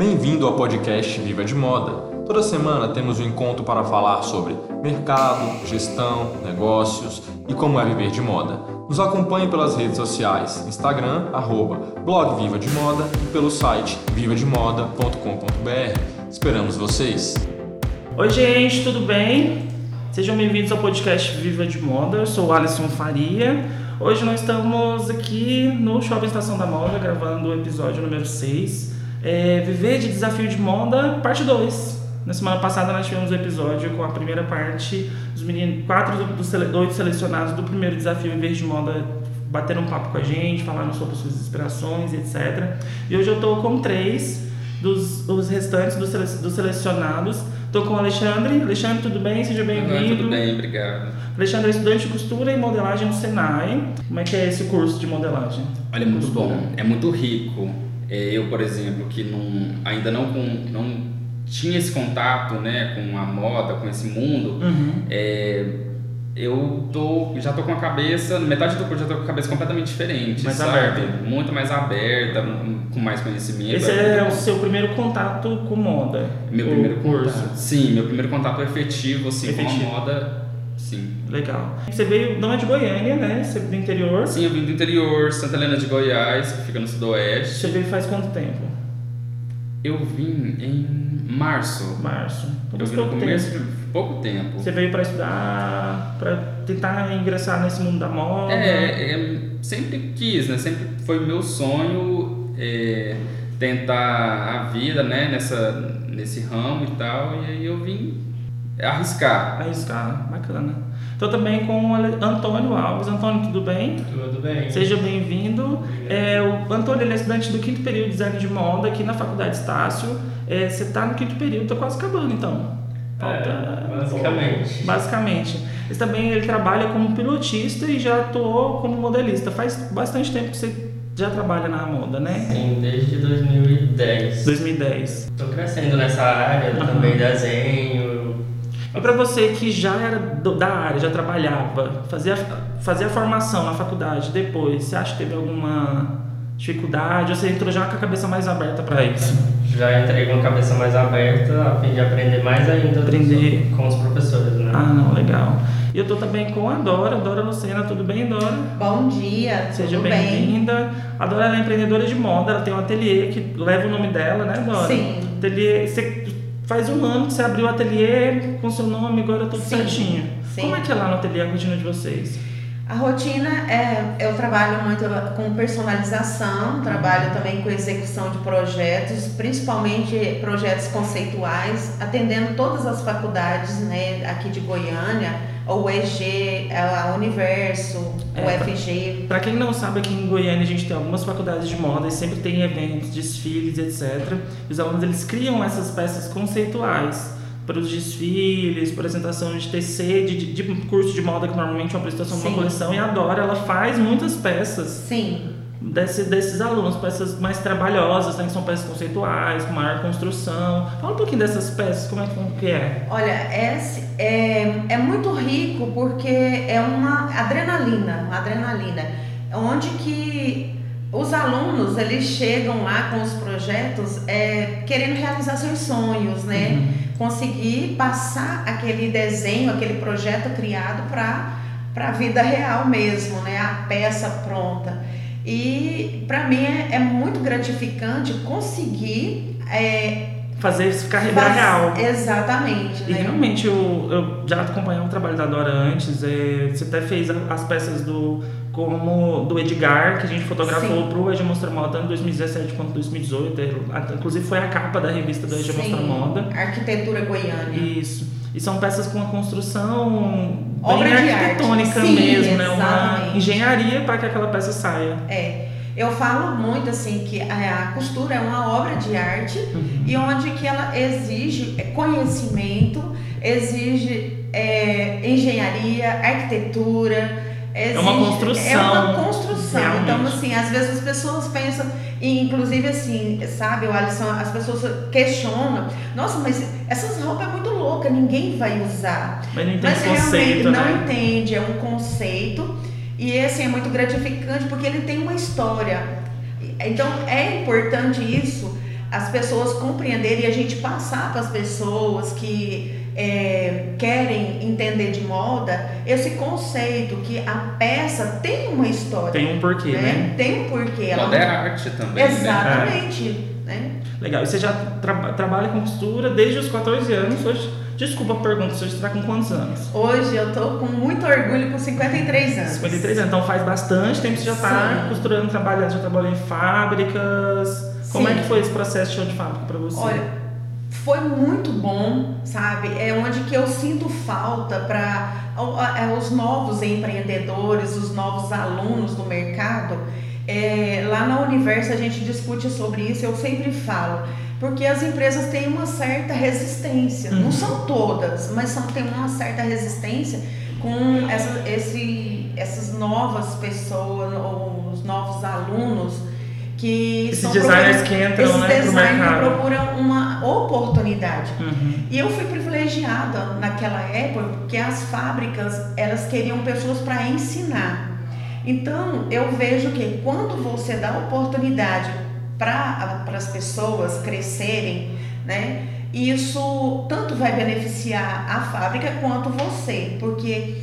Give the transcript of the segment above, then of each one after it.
Bem-vindo ao podcast Viva de Moda. Toda semana temos um encontro para falar sobre mercado, gestão, negócios e como é viver de moda. Nos acompanhe pelas redes sociais, Instagram, arroba, blog Viva de Moda e pelo site vivademoda.com.br. Esperamos vocês! Oi gente, tudo bem? Sejam bem-vindos ao podcast Viva de Moda. Eu sou o Alisson Faria. Hoje nós estamos aqui no Shopping Estação da Moda gravando o episódio número 6 é, Viver de Desafio de Moda, parte 2. Na semana passada nós tivemos o um episódio com a primeira parte, os meninos, quatro dos dois selecionados do primeiro desafio Viver de Moda bateram um papo com a gente, falaram sobre suas inspirações, etc. E hoje eu estou com três dos os restantes dos, sele, dos selecionados. Estou com o Alexandre. Alexandre, tudo bem? Seja bem-vindo. Tudo bem, obrigado. Alexandre é estudante de costura e modelagem no Senai. Como é que é esse curso de modelagem? Olha, é muito bom, é muito rico. É, eu, por exemplo, que não, ainda não, com, não tinha esse contato né, com a moda, com esse mundo, uhum. é, eu tô, já tô com a cabeça, metade do curso já tô com a cabeça completamente diferente, mais sabe? Aberta. Muito mais aberta, com mais conhecimento. Esse é, é o seu primeiro contato com moda? Meu primeiro curso? Contato. Sim, meu primeiro contato efetivo, assim, efetivo. com a moda Sim. Legal. Você veio, não é de Goiânia, né? Você é do interior? Sim, eu vim do interior, Santa Helena de Goiás, que fica no sudoeste. Você veio faz quanto tempo? Eu vim em março. Março. eu vim no começo tempo. de pouco tempo. Você veio para estudar, para tentar ingressar nesse mundo da moda? É, é, sempre quis, né? Sempre foi meu sonho é, tentar a vida, né? Nessa, nesse ramo e tal. E aí eu vim é arriscar. Arriscar, bacana. Estou também com o Antônio Alves. Antônio, tudo bem? Tudo bem. Seja bem-vindo. É, o Antônio ele é estudante do quinto período de design de moda aqui na Faculdade Estácio. É, você está no quinto período, está quase acabando então. Falta... É, basicamente. Basicamente. Ele também ele trabalha como pilotista e já atuou como modelista. Faz bastante tempo que você já trabalha na moda, né? Sim, desde 2010. 2010. Estou crescendo nessa área, uhum. também desenho, e para você que já era do, da área, já trabalhava, fazia, fazia a formação na faculdade, depois, você acha que teve alguma dificuldade ou você entrou já com a cabeça mais aberta para isso? Já entrei com a cabeça mais aberta a fim de aprender mais ainda aprender. com os professores, né? Ah, não, legal. E eu tô também com a Dora, Dora Lucena, tudo bem, Dora? Bom dia, Seja bem-vinda. A Dora é empreendedora de moda, ela tem um ateliê que leva o nome dela, né, Dora? Sim. Ateliê, você Faz um ano que você abriu o ateliê com seu nome, agora tudo sim, certinho. Sim. Como é que é lá no ateliê a rotina de vocês? A rotina é, eu trabalho muito com personalização, trabalho também com execução de projetos, principalmente projetos conceituais, atendendo todas as faculdades né, aqui de Goiânia, o EG, a Universo, é, o FG. Para quem não sabe, aqui em Goiânia a gente tem algumas faculdades de moda e sempre tem eventos, desfiles, etc. E os alunos eles criam essas peças conceituais para os desfiles, apresentação de TC, de, de, curso de moda que normalmente é uma apresentação de uma coleção e a Dora ela faz muitas peças. Sim. Desse, desses alunos, peças mais trabalhosas, né, que são peças conceituais, com maior construção. Fala um pouquinho dessas peças, como é que é? Olha, é, é, é muito rico porque é uma adrenalina, uma adrenalina, onde que os alunos eles chegam lá com os projetos é, querendo realizar seus sonhos, né? Uhum. Conseguir passar aquele desenho, aquele projeto criado para a vida real mesmo, né? A peça pronta. E para mim é, é, muito gratificante conseguir é, fazer isso ficar faz, real. Exatamente. E né? realmente eu, eu já acompanhava o trabalho da Dora antes. É, você até fez as peças do como do Edgar, que a gente fotografou para o Eja Mostra Moda tanto em 2017 quanto em 2018. Inclusive foi a capa da revista do Eja Mostra Moda. Arquitetura Goiânia. Isso. E são peças com uma construção Obra bem arquitetônica Sim, mesmo, né? Uma engenharia para que aquela peça saia. É. Eu falo muito assim que a costura é uma obra de arte uhum. e onde que ela exige conhecimento, exige é, engenharia, arquitetura, Exige, é uma construção. É uma construção. Realmente. Então, assim, às vezes as pessoas pensam, e inclusive assim, sabe, o Alisson, as pessoas questionam, nossa, mas essas roupas é muito louca, ninguém vai usar. Mas não entende mas conceito, realmente né? não entende, é um conceito. E assim, é muito gratificante porque ele tem uma história. Então é importante isso as pessoas compreenderem e a gente passar para as pessoas que é, querem entender de moda esse conceito que a peça tem uma história. Tem um porquê, né? né? Tem um porquê. Moda é arte também. Né? Exatamente. Né? né? Legal. E você já tra trabalha com costura desde os 14 anos. Hoje, desculpa a pergunta, você está com quantos anos? Hoje eu estou com muito orgulho com 53 anos. 53 anos. Então faz bastante tempo que você já está costurando, trabalhando, já trabalhou em fábricas. Como Sim. é que foi esse processo de show de fábrica para você? Olha, foi muito bom, sabe? É onde que eu sinto falta para é, os novos empreendedores, os novos alunos do mercado. É, lá na Universo a gente discute sobre isso, eu sempre falo, porque as empresas têm uma certa resistência, uhum. não são todas, mas são, têm uma certa resistência com essa, esse, essas novas pessoas, ou os novos alunos que esses são designers que entram esses né, designers procuram uma oportunidade. Uhum. e eu fui privilegiada naquela época porque as fábricas elas queriam pessoas para ensinar. Então eu vejo que quando você dá oportunidade para as pessoas crescerem né isso tanto vai beneficiar a fábrica quanto você. Porque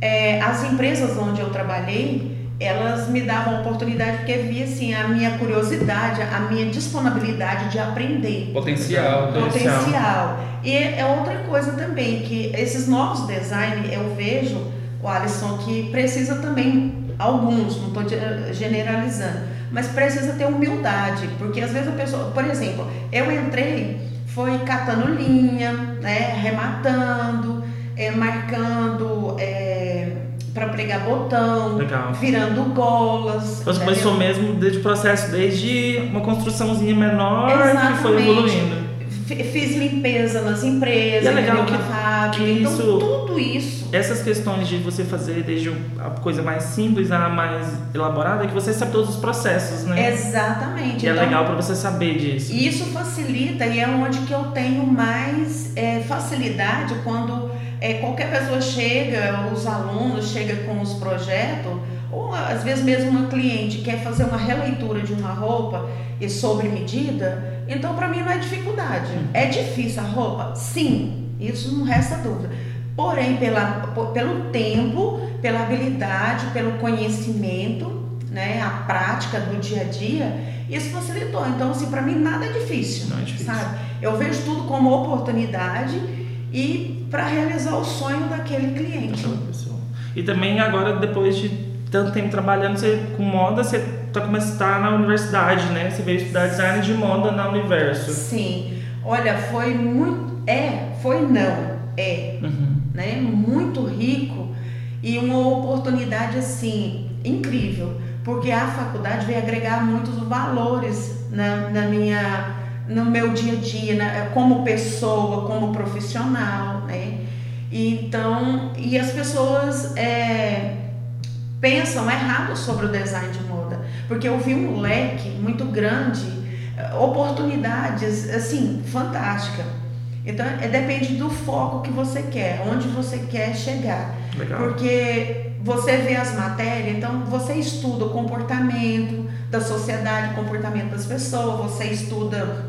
é, as empresas onde eu trabalhei elas me davam oportunidade porque via assim a minha curiosidade, a minha disponibilidade de aprender. Potencial. Potencial. E é outra coisa também que esses novos designs eu vejo, o Alisson, que precisa também alguns, não estou generalizando, mas precisa ter humildade, porque às vezes a pessoa, por exemplo, eu entrei, foi catando linha, né, rematando, é, marcando é, para pregar botão, Legal. virando golas. Você começou mesmo desde o processo, desde uma construçãozinha menor Exatamente. que foi evoluindo. Fiz limpeza nas empresas, e é legal que, fábrica, que então, isso, então tudo isso. Essas questões de você fazer desde a coisa mais simples a mais elaborada, é que você sabe todos os processos, né? Exatamente. E é então, é legal para você saber disso. Isso facilita e é onde que eu tenho mais é, facilidade quando é, qualquer pessoa chega, os alunos chegam com os projetos, ou às vezes mesmo uma cliente quer fazer uma releitura de uma roupa e sobre medida, então para mim não é dificuldade. É difícil a roupa? Sim, isso não resta dúvida. Porém, pela, pelo tempo, pela habilidade, pelo conhecimento, né, a prática do dia a dia, isso facilitou. Então, assim, para mim nada é difícil, não é difícil. sabe? Eu vejo tudo como oportunidade e para realizar o sonho daquele cliente. E também agora, depois de tanto tempo trabalhando você, com moda, você está começando a estar na universidade, né? Você veio estudar design de moda na Universo. Sim. Olha, foi muito... É, foi não. É. Uhum. Né? Muito rico e uma oportunidade, assim, incrível. Porque a faculdade veio agregar muitos valores na, na minha no meu dia a dia, né? como pessoa, como profissional, né? Então, e as pessoas é, pensam errado sobre o design de moda, porque eu vi um leque muito grande, oportunidades, assim, fantástica. Então, é, depende do foco que você quer, onde você quer chegar. Legal. Porque você vê as matérias, então você estuda o comportamento da sociedade, o comportamento das pessoas, você estuda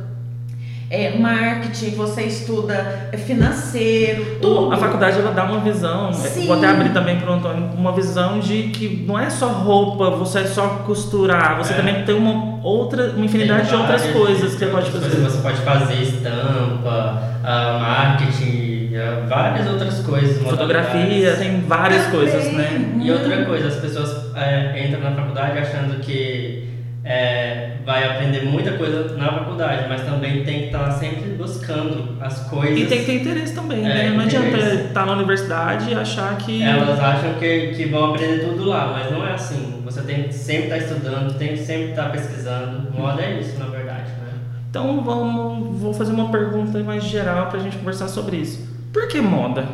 é, marketing, você estuda financeiro, tudo. A faculdade ela dá uma visão, Sim. vou até abrir também para o Antônio, uma visão de que não é só roupa, você é só costurar, você é. também tem uma outra, uma infinidade tem de outras coisas que você pode fazer. Você pode fazer estampa, uh, marketing, uh, várias outras coisas. Fotografia, tem várias coisas, né? E outra coisa, as pessoas é, entram na faculdade achando que é, vai aprender muita coisa na faculdade, mas também tem que estar sempre buscando as coisas. E tem que ter interesse também, né? é, né? Não adianta estar na universidade e achar que. Elas acham que, que vão aprender tudo lá, mas não é assim. Você tem que sempre estar estudando, tem que sempre estar pesquisando. Moda é isso, na verdade, né? Então vamos, vou fazer uma pergunta mais geral para a gente conversar sobre isso. Por que moda?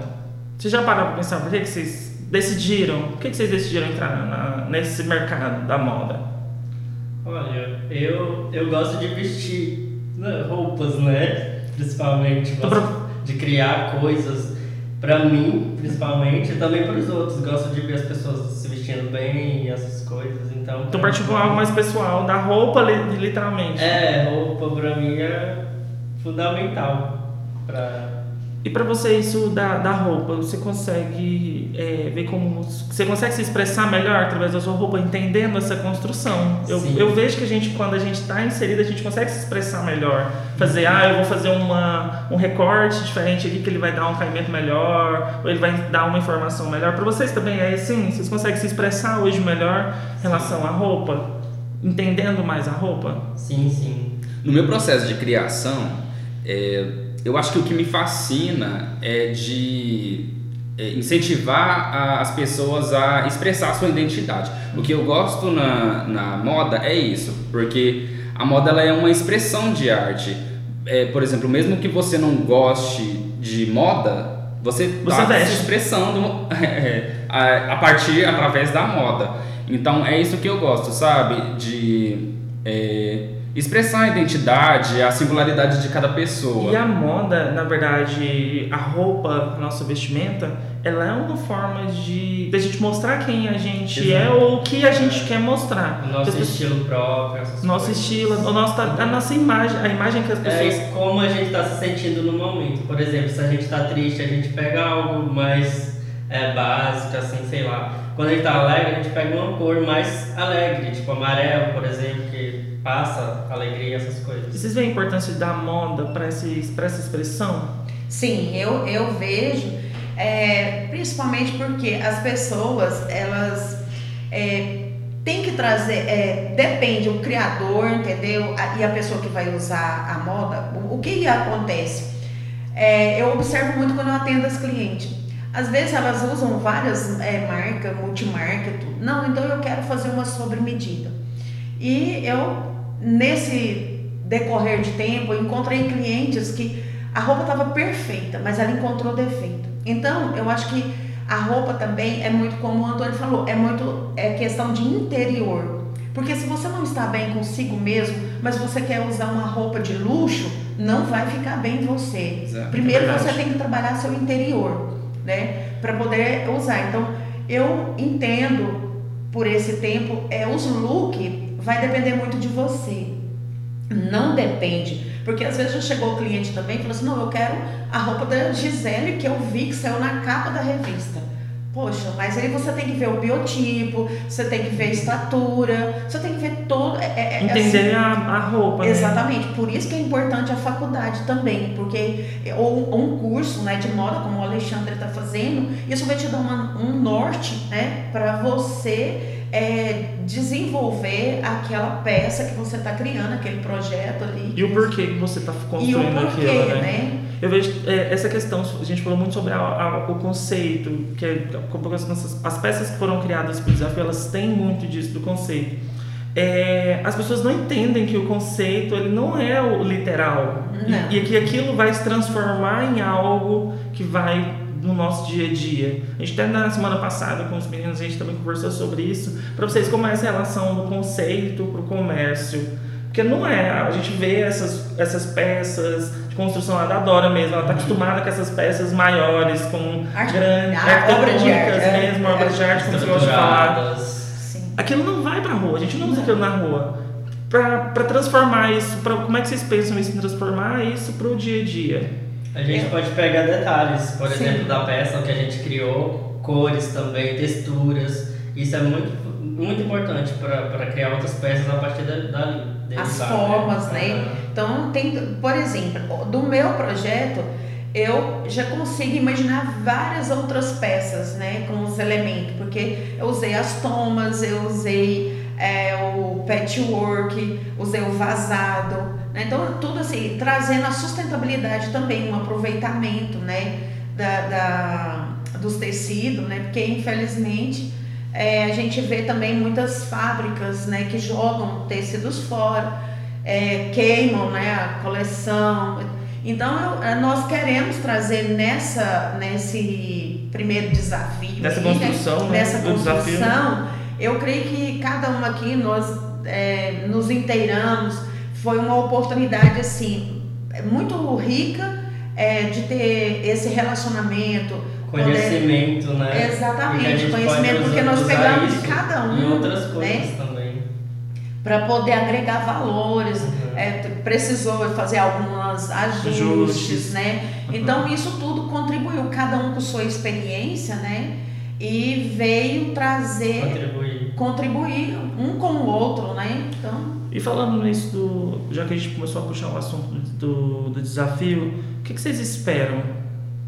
Você já parou para pensar por que, que vocês decidiram? Por que, que vocês decidiram entrar na, nesse mercado da moda? Olha, eu, eu gosto de vestir né, roupas, né? Principalmente. Gosto de criar coisas Pra mim, principalmente, e também para os outros. Gosto de ver as pessoas se vestindo bem e essas coisas. Então, Então partiu pra algo mais pessoal, da roupa, li- literalmente. É, roupa pra mim é fundamental. Pra... E pra você isso da, da roupa, você consegue é, ver como. Você consegue se expressar melhor através da sua roupa, entendendo essa construção. Eu, Sim. eu vejo que a gente, quando a gente está inserida, a gente consegue se expressar melhor. Fazer, ah, eu vou fazer uma, um recorte diferente aqui que ele vai dar um caimento melhor, ou ele vai dar uma informação melhor. Pra vocês também é assim? Vocês conseguem se expressar hoje melhor em relação à roupa? Entendendo mais a roupa? Sim, sim. No meu processo de criação, é, eu acho que o que me fascina é de é, incentivar as pessoas a expressar a sua identidade. O que eu gosto na, na moda é isso, porque a moda ela é uma expressão de arte. É, por exemplo, mesmo que você não goste de moda, você está se expressando é, a, a partir, através da moda. Então é isso que eu gosto, sabe? De é, expressar a identidade, a singularidade de cada pessoa. E a moda, na verdade, a roupa, a nossa vestimenta, ela é uma forma de da gente mostrar quem a gente é Exato. ou o que a gente quer mostrar. O nosso As pessoas- estilo próprio, essas nosso coisas. estilo, o nosso, a nossa imagem, a imagem que as pessoas. É como a gente está se sentindo no momento. Por exemplo, se a gente está triste, a gente pega algo mais é, básico, assim, sei lá. Quando a gente está alegre, a gente pega uma cor mais alegre, tipo amarelo, por exemplo, que passa alegria, essas coisas. Vocês veem a importância da moda para essa expressão? Sim, eu, eu vejo, é, principalmente porque as pessoas, elas é, têm que trazer, é, depende, o criador, entendeu? A- e a pessoa que vai usar a moda, o, o que acontece? É, eu observo muito quando eu atendo as clientes. Às vezes elas usam várias é, marcas, multimarca tudo. Não, então eu quero fazer uma sobre medida. E eu, nesse decorrer de tempo, eu encontrei clientes que a roupa estava perfeita, mas ela encontrou defeito. Então, eu acho que a roupa também é muito, como o Antônio falou, é muito é questão de interior. Porque se você não está bem consigo mesmo, mas você quer usar uma roupa de luxo, não vai ficar bem em você. Exato. Primeiro verdade. você tem que trabalhar seu interior, né, para poder usar. Então, eu entendo por esse tempo é os look vai depender muito de você. Não depende, porque às vezes já chegou o cliente também e falou assim: "Não, eu quero a roupa da Gisele que eu vi que saiu na capa da revista". Poxa, mas aí você tem que ver o biotipo, você tem que ver a estatura, você tem que ver todo. É, é- é Entender assim, a, a roupa. né? Exatamente, por isso que é importante a faculdade também, porque ou, ou um curso né, de moda, como o Alexandre está fazendo, isso vai te dar uma- um norte né, para você é, desenvolver aquela peça que você está criando, aquele projeto ali. E o porquê que você está construindo porquê, aquilo, né? né? Eu vejo é, essa questão, a gente falou muito sobre a- a- o conceito, que é, as, peças que foram criadas para o desafio, elas têm muito disso, do conceito. É, as pessoas não entendem que o conceito ele não é o literal. E, e que aquilo vai se transformar em algo que vai no nosso dia a dia. A gente até na semana passada com os meninos a gente também conversou sobre isso, para vocês como é essa relação do conceito para o comércio. Porque não é, a gente vê essas, essas peças de construção lá da Dora mesmo, ela está acostumada com essas peças maiores, com Arte- grandes, a- obra de arte, é. mesmo, obras de arte, como você gosta de falar. Estruturadas. Sim. Aquilo não vai pra rua, a gente não usa aquilo na rua. Pra, pra transformar isso, pra, como é que vocês pensam isso em transformar isso pro dia a dia? A gente pode pegar detalhes, por Sim. exemplo, da peça que a gente criou, cores também, texturas. Isso é muito, muito importante para criar outras peças a partir da- dali. As deles lá, formas, né? Aham. Então, tem, por exemplo, do meu projeto, eu já consigo imaginar várias outras peças, né, com os elementos, porque eu usei as tomas, eu usei é, o patchwork, usei o vazado, né? então tudo assim, trazendo a sustentabilidade também, um aproveitamento, né, da, da- dos tecidos, né, porque infelizmente é, a gente vê também muitas fábricas, né, que jogam tecidos fora, é, queimam, né, a coleção. Então eh, nós queremos trazer nessa nesse primeiro desafio, Nessa aí, né, construção, né, nessa construção, eu creio que cada um aqui nós é, nos inteiramos, foi uma oportunidade assim muito rica é, de ter esse relacionamento, conhecimento, poder... né? Exatamente, conhecimento, porque nós pegamos de cada um. Em outras coisas né? também. para poder agregar valores, Uhum. é, precisou fazer alguns ajustes, Ajustes. né? Uhum. Então isso tudo contribuiu, cada um com sua experiência, né? E veio trazer, Contribuir. contribuir um com o outro, né? Então, E falando nisso, do, já que a gente começou a puxar o assunto do, do desafio, o que, que vocês esperam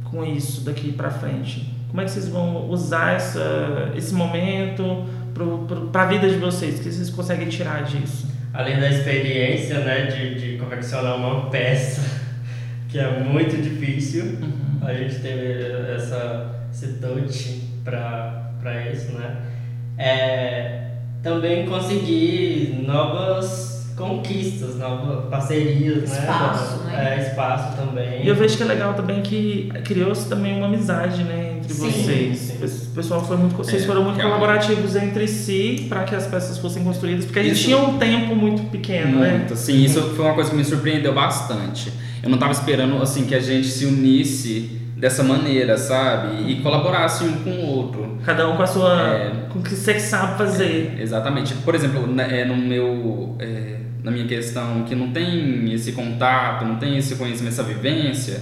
com isso daqui pra frente? Como é que vocês vão usar essa, esse momento para a vida de vocês? O que vocês conseguem tirar disso? Além da experiência, né, de, de confeccionar uma peça, que é muito difícil, a gente teve essa, esse touch para isso, né? É, também conseguir novas conquistas, novas parcerias, Espaço, né? né? É, espaço também. E eu vejo que é legal também que criou-se também uma amizade, né, entre Sim, vocês. sim. O pessoal foi muito, vocês É, foram muito colaborativos entre si para que as peças fossem construídas, porque a gente Isso. tinha um tempo muito pequeno, né? Muito, sim, isso foi uma coisa que me surpreendeu bastante. Eu não estava esperando assim que a gente se unisse dessa maneira, sabe? E colaborasse um com o outro. Cada um com a sua, É. com o que você sabe fazer. Exatamente. Por exemplo, na- é, no meu, é, na minha questão que não tem esse contato, não tem esse conhecimento, essa vivência,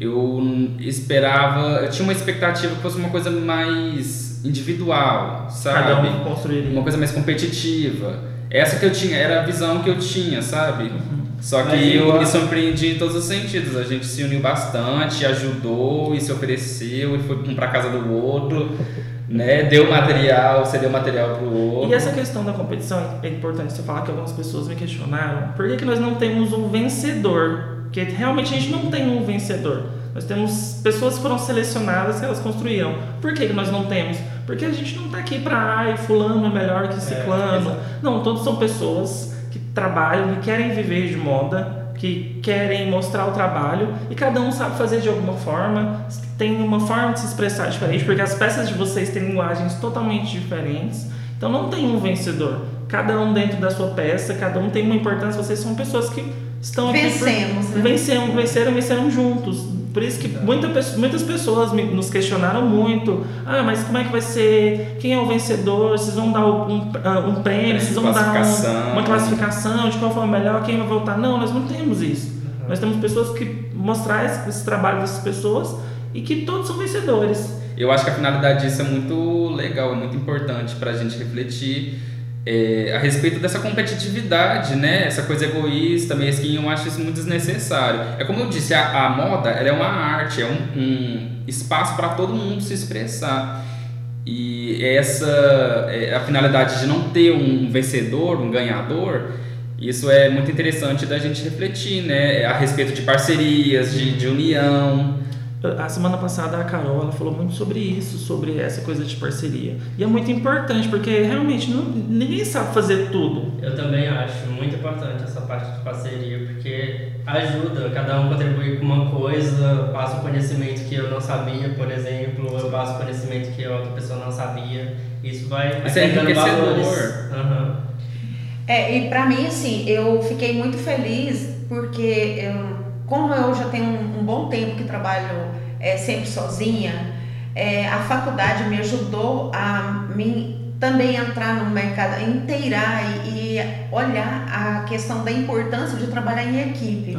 eu esperava, eu tinha uma expectativa que fosse uma coisa mais individual, sabe? Cada um construiria. uma coisa mais competitiva. Essa que eu tinha, era a visão que eu tinha, sabe? Só que eu me surpreendi em todos os sentidos. A gente se uniu bastante, ajudou e se ofereceu e foi um pra casa do outro, né? Deu material, você deu material pro outro. E essa questão da competição é importante você falar que algumas pessoas me questionaram por que, que nós não temos um vencedor? Porque realmente a gente não tem um vencedor. Nós temos pessoas que foram selecionadas que elas construíram. Por que, que nós não temos? Porque a gente não está aqui para ai, fulano é melhor que ciclano. exato. não, todos são pessoas que trabalham, que querem viver de moda, que querem mostrar o trabalho e cada um sabe fazer de alguma forma, tem uma forma de se expressar diferente, porque as peças de vocês têm linguagens totalmente diferentes. Então não tem um vencedor. Cada um dentro da sua peça, cada um tem uma importância. Vocês são pessoas que estão aqui por- vencemos, né? Vencemos, venceram, venceram juntos. Por isso que muita, muitas pessoas me- nos questionaram muito. Ah, mas como é que vai ser? Quem é o vencedor? Vocês vão dar um, ah, um prêmio? Vocês vão dar um- uma classificação de qual foi o melhor? Quem vai voltar? Não, nós não temos isso. Nós temos pessoas que mostrar esse, esse trabalho dessas pessoas e que todos são vencedores. Eu acho que a finalidade disso é muito legal, é muito importante para a gente refletir é, a respeito dessa competitividade, né? Essa coisa egoísta, mesquinha, eu acho isso muito desnecessário. É como eu disse, a, a moda ela é uma arte, é um, um espaço para todo mundo se expressar. E essa é, a finalidade de não ter um vencedor, um ganhador, isso é muito interessante da gente refletir, né? A respeito de parcerias, de, de união. A semana passada a Carol ela falou muito sobre isso, sobre essa coisa de parceria. E é muito importante, porque realmente não- ninguém sabe fazer tudo. Eu também acho muito importante essa parte de parceria, porque ajuda, cada um contribui com uma coisa, passa um conhecimento que eu não sabia, por exemplo, eu passo um conhecimento que a outra pessoa não sabia. Isso vai Isso é enriquecedor. valores. Aham. É, e pra mim, assim, eu fiquei muito feliz porque, eu, como eu já tenho um, um bom tempo que trabalho é, sempre sozinha, é, a faculdade me ajudou a mim também entrar no mercado, inteirar e, e olhar a questão da importância de trabalhar em equipe.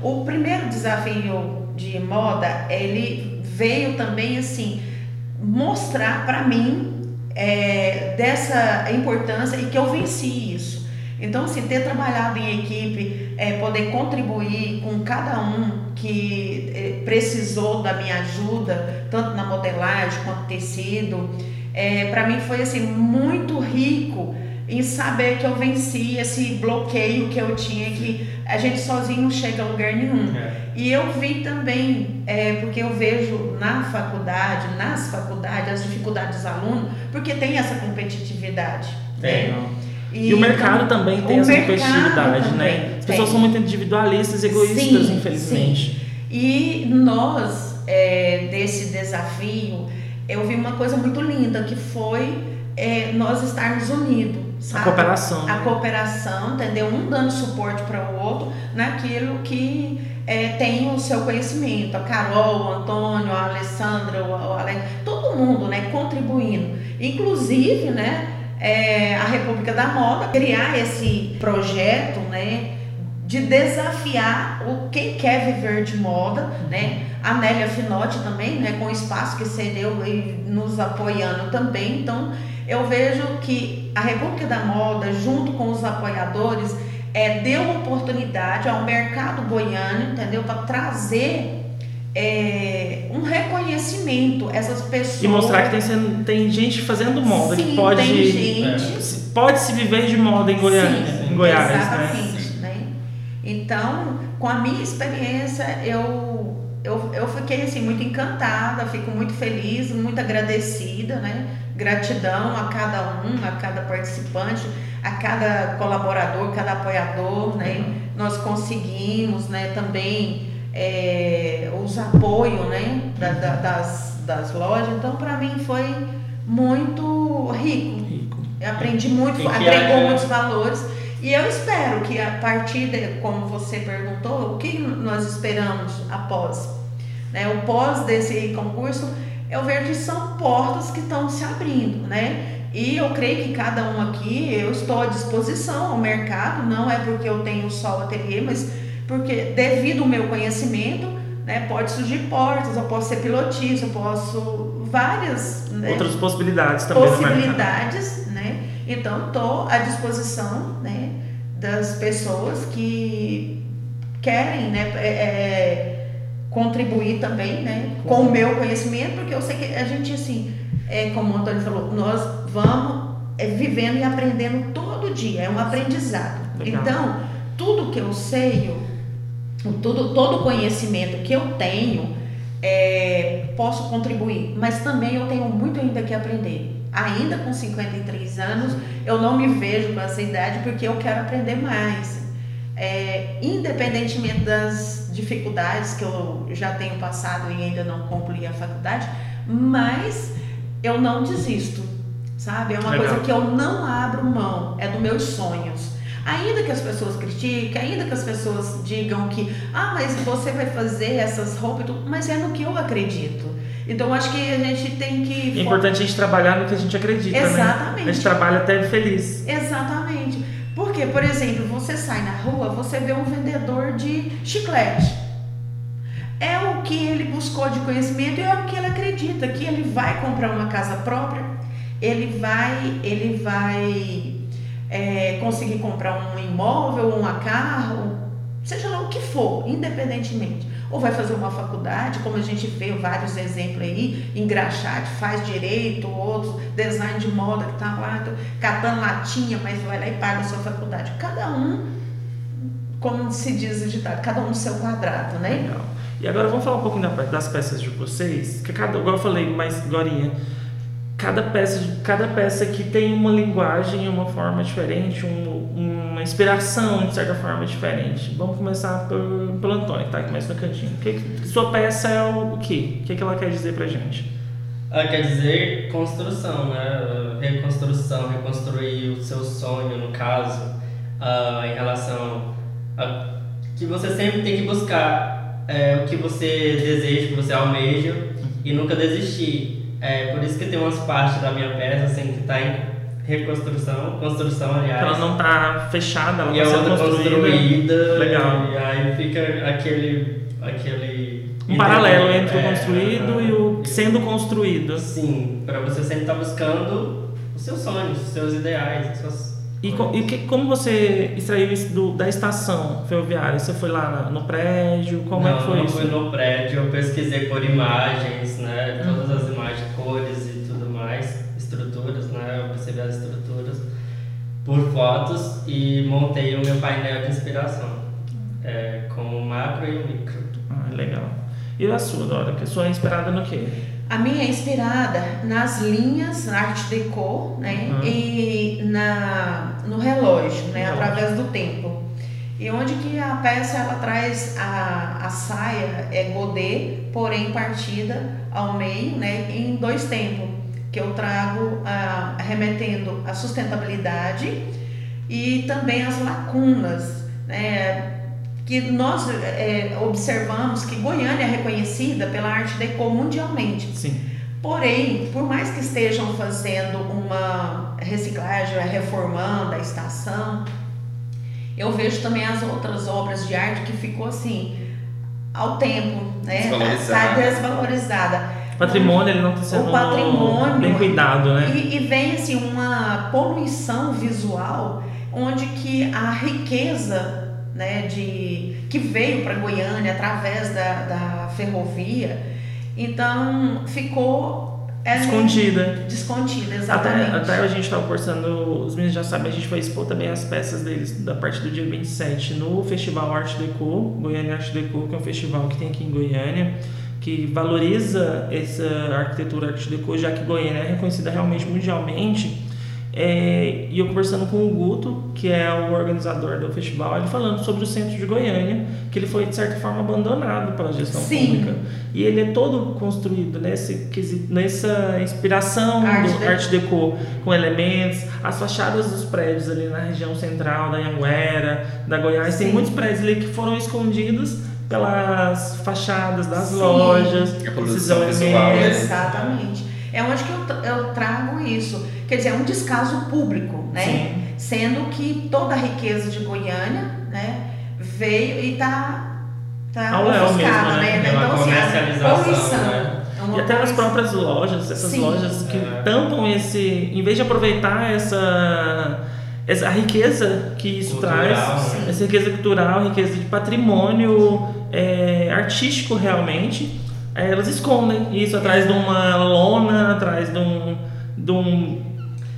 O primeiro desafio de moda, ele veio também assim mostrar para mim é, dessa importância e que eu venci isso. Então, assim, ter trabalhado em equipe, é, poder contribuir com cada um que é, precisou da minha ajuda, tanto na modelagem quanto tecido, é, para mim foi assim muito rico em saber que eu venci esse bloqueio que eu tinha que a gente sozinho não chega a lugar nenhum. É. E eu vi também, é, porque eu vejo na faculdade, nas faculdades, as dificuldades dos alunos, porque tem essa competitividade. Tem. né? E, o mercado também tem essa competitividade, né? As tem. pessoas são muito individualistas e egoístas, Sim, infelizmente. E nós, é, desse desafio, eu vi uma coisa muito linda, que foi é, nós estarmos unidos, sabe? A cooperação. A cooperação, entendeu? Um dando suporte para o outro naquilo que é, tem o seu conhecimento. A Carol, o Antônio, a Alessandra, o, o Alex, todo mundo, né? Contribuindo. Inclusive, né? É, a República da Moda criar esse projeto, né? De desafiar o quem quer viver de moda, né? A Nélia Finotti também, né? Com o espaço que cedeu e nos apoiando também. Então, eu vejo que a República da Moda, junto com os apoiadores, é, deu oportunidade ao mercado goiano, entendeu? Para trazer é, um reconhecimento essas pessoas E mostrar que tem, tem gente fazendo moda, Sim, que pode, tem gente. se- pode se viver de moda em Goiânia, Sim, em Goiás, né? exatamente, né? Então, com a minha experiência, eu, eu, eu fiquei assim muito encantada, fico muito feliz, muito agradecida, né? Gratidão a cada um, a cada participante, a cada colaborador, cada apoiador, né? Uhum. Nós conseguimos, né? Também é, os apoios, né? da- da- das, das lojas. Então, para mim foi muito rico. Rico. Eu aprendi muito, agregou muitos valores. E eu espero que a partir de, como você perguntou, o que nós esperamos após? Né? O pós desse concurso, eu vejo que são portas que estão se abrindo, né? E eu creio que cada um aqui, eu estou à disposição ao mercado, não é porque eu tenho só o ateliê, mas porque devido ao meu conhecimento, né, pode surgir portas, eu posso ser pilotista, eu posso várias né, Outras possibilidades também possibilidades, né? Então estou à disposição, né, das pessoas que querem, né, é, é, contribuir também, né, com o meu conhecimento, porque eu sei que a gente assim, é como o Antônio falou, nós vamos é, vivendo e aprendendo todo dia, é um aprendizado. Legal. Então tudo que eu sei, o- tudo, todo o conhecimento que eu tenho é, posso contribuir, mas também eu tenho muito ainda que aprender. Ainda com 53 anos, eu não me vejo com essa idade porque eu quero aprender mais. É, independentemente das dificuldades que eu já tenho passado e ainda não concluí a faculdade, mas eu não desisto, sabe? É uma Legal. coisa que eu não abro mão, é dos meus sonhos. Ainda que as pessoas critiquem, ainda que as pessoas digam que, ah, mas você vai fazer essas roupas, e tudo", mas é no que eu acredito. Então acho que a gente tem que. É importante a gente trabalhar no que a gente acredita, né? Exatamente. A gente trabalha até feliz. Exatamente. Porque, por exemplo, você sai na rua, você vê um vendedor de chiclete. É o que ele buscou de conhecimento e é o que ele acredita, que ele vai comprar uma casa própria, ele vai, ele vai é, conseguir comprar um imóvel, um carro, seja lá o que for, independentemente. Ou vai fazer uma faculdade, como a gente vê vários exemplos aí, engraxate, faz direito, outros, design de moda que tá lá, catando latinha, mas vai lá e paga a sua faculdade. Cada um, como se diz o ditado, cada um no seu quadrado, né? Legal. E agora vamos falar um pouquinho da- das peças de vocês, que cada, igual eu falei mais agorinha, cada peça, cada peça aqui tem uma linguagem, uma forma diferente, um- uma inspiração de certa forma diferente. Vamos começar por, pelo Antônio, que tá aqui mais no cantinho. Que, que- sua peça é o, o quê? O que, que ela quer dizer pra gente? Ah, quer dizer construção, né? Reconstrução, reconstruir o seu sonho, no caso, ah, em relação a que você sempre tem que buscar é, o que você deseja, o que você almeja e nunca desistir. É por isso que tem umas partes da minha peça assim que está em reconstrução, construção aliás. Ela não tá fechada, ela e tá sendo construída. construída. Legal. E aí fica aquele. aquele Um paralelo entre o é, construído e o sendo construído. Sim, para você sempre estar buscando os seus sonhos, os seus ideais, as suas E, co- e que- como você extraiu isso do- da estação ferroviária? Você foi lá no prédio? Como é não, que foi não isso? fui no prédio, eu pesquisei por imagens, né? Todas as imagens, cores e tudo mais, estruturas, né? Eu percebi as estruturas por fotos e montei o meu painel de inspiração. É, com o macro e o micro. Ah, legal. E a sua, Dora? Que a sua é inspirada no quê? A minha é inspirada nas linhas, na arte deco, né? Uhum. E na, no relógio, né? Relógio. Através do tempo. E onde que a peça ela traz a, a saia é godê, porém partida ao meio, né? Em dois tempos. Que eu trago ah, remetendo à sustentabilidade e também as lacunas, né? que nós é, observamos que Goiânia é reconhecida pela arte deco mundialmente. Sim. Porém, por mais que estejam fazendo uma reciclagem, reformando a estação, eu vejo também as outras obras de arte que ficou assim ao tempo, né? Desvalorizada. Tá desvalorizada. O patrimônio ele não está sendo O patrimônio bem cuidado, né? E, e vem assim uma poluição visual onde que a riqueza né, de, que veio para Goiânia através da, da ferrovia, então ficou é, Escondida. Descontida, Até, exatamente. até a gente estava conversando, os meninos já sabem, a gente foi expor também as peças deles da parte do dia 27 no Festival Arte Deco, Goiânia Arte Deco, que é um festival que tem aqui em Goiânia, que valoriza essa arquitetura Arte Deco, já que Goiânia é reconhecida realmente mundialmente. É, e eu conversando com o Guto, que é o organizador do festival, ele falando sobre o centro de Goiânia, que ele foi de certa forma abandonado pela gestão Sim. pública. E ele é todo construído nesse, nessa inspiração Arte do Deco. Arte Deco, com elementos, as fachadas dos prédios ali na região central da Anhanguera, da Goiás, tem Sim. muitos prédios ali que foram escondidos pelas fachadas das Sim. lojas, A esses produção visual, né? Exatamente. É onde que eu, eu trago isso. Quer dizer, é um descaso público, né? Sim. Sendo que toda a riqueza de Goiânia, né, veio e tá, tá léu ofuscada, né? né? Então, assim, a poluição. né? É E até poluição. próprias lojas, essas Sim. lojas que É. tampam esse. Em vez de aproveitar essa. essa a riqueza que isso Cultural, traz, né? essa riqueza cultural, riqueza de patrimônio é, artístico realmente, é, elas escondem isso atrás de uma lona, atrás de um. de, um,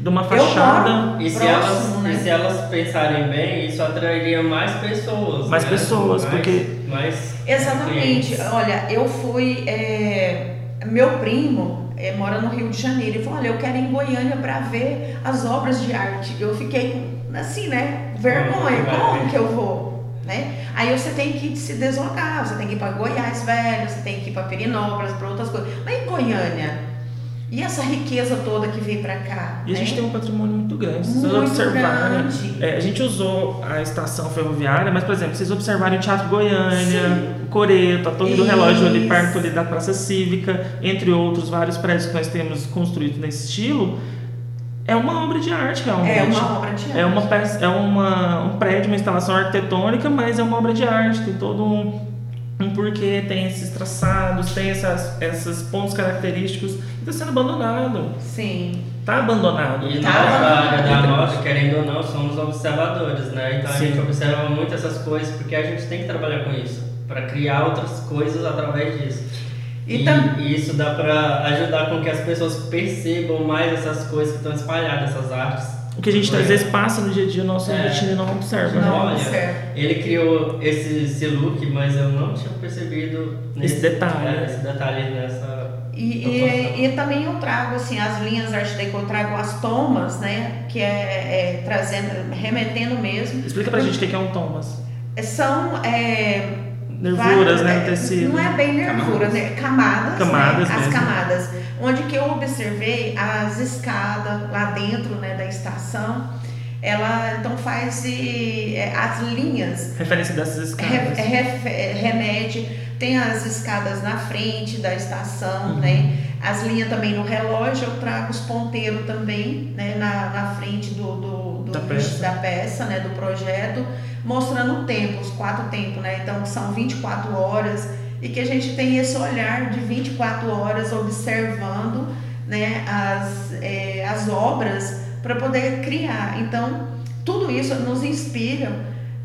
de uma fachada. E se, próximo, elas, né? e se elas pensarem bem, isso atrairia mais pessoas. Mais né? pessoas, Mais- porque- Mais Exatamente. clientes. Olha, eu fui. é, meu primo é, mora no Rio de Janeiro. Ele falou: Olha, eu quero ir em Goiânia para ver as obras de arte. Eu fiquei assim, né? Vergonha. Como que eu vou? Né? Aí você tem que se deslocar. Você tem que ir para Goiás Velho, você tem que ir para Pirinópolis, para outras coisas. Mas em Goiânia? E essa riqueza toda que veio para cá? E a gente né? tem um patrimônio muito grande. Vocês Muito observarem, grande. é, a gente usou a estação ferroviária, mas, por exemplo, vocês observarem o Teatro Goiânia, Sim. o Coreto, a Torre do Relógio ali Isso. perto ali da Praça Cívica, entre outros vários prédios que nós temos construídos nesse estilo, é uma obra de arte realmente. É uma obra de arte. É uma peça, é uma, um prédio, uma instalação arquitetônica, mas é uma obra de arte, tem todo um, um porquê, tem esses traçados, tem essas, esses pontos característicos, e está sendo abandonado. Sim. Tá abandonado. E Tá. nós da área da moda, querendo ou não, somos observadores, né? Então a Sim. gente observa muito essas coisas porque a gente tem que trabalhar com isso, para criar outras coisas através disso. E E, tam- e isso dá para ajudar com que as pessoas percebam mais essas coisas que estão espalhadas, essas artes. O que a gente às vezes passa no dia a dia, o nosso É. rotina e não observa. Não. né? Olha, observa. ele criou esse, esse look, mas eu não tinha percebido Esse detalhe. é, esse detalhe nessa. E, e, e também eu trago assim as linhas Art Deco, eu trago as tomas, né? Que é, é trazendo, remetendo mesmo. Explica pra gente o que é um Thomas. São é, Nervuras, várias- né, é, no tecido. Não é bem nervura, Camadas. né? Camadas, Camadas né? As mesmo. camadas. Onde que eu observei as escadas lá dentro né, da estação. Ela então faz e, é, as linhas Referência dessas escadas. re- remete, tem as escadas na frente da estação, Uhum. né? As linhas também no relógio, eu trago os ponteiros também, né? Na, na frente do, do Da peça. da peça, né? Do projeto, mostrando o tempo, os quatro tempos, né? Então são 24 horas e que a gente tem esse olhar de 24 horas observando, né? As, eh, as obras para poder criar. Então, tudo isso nos inspira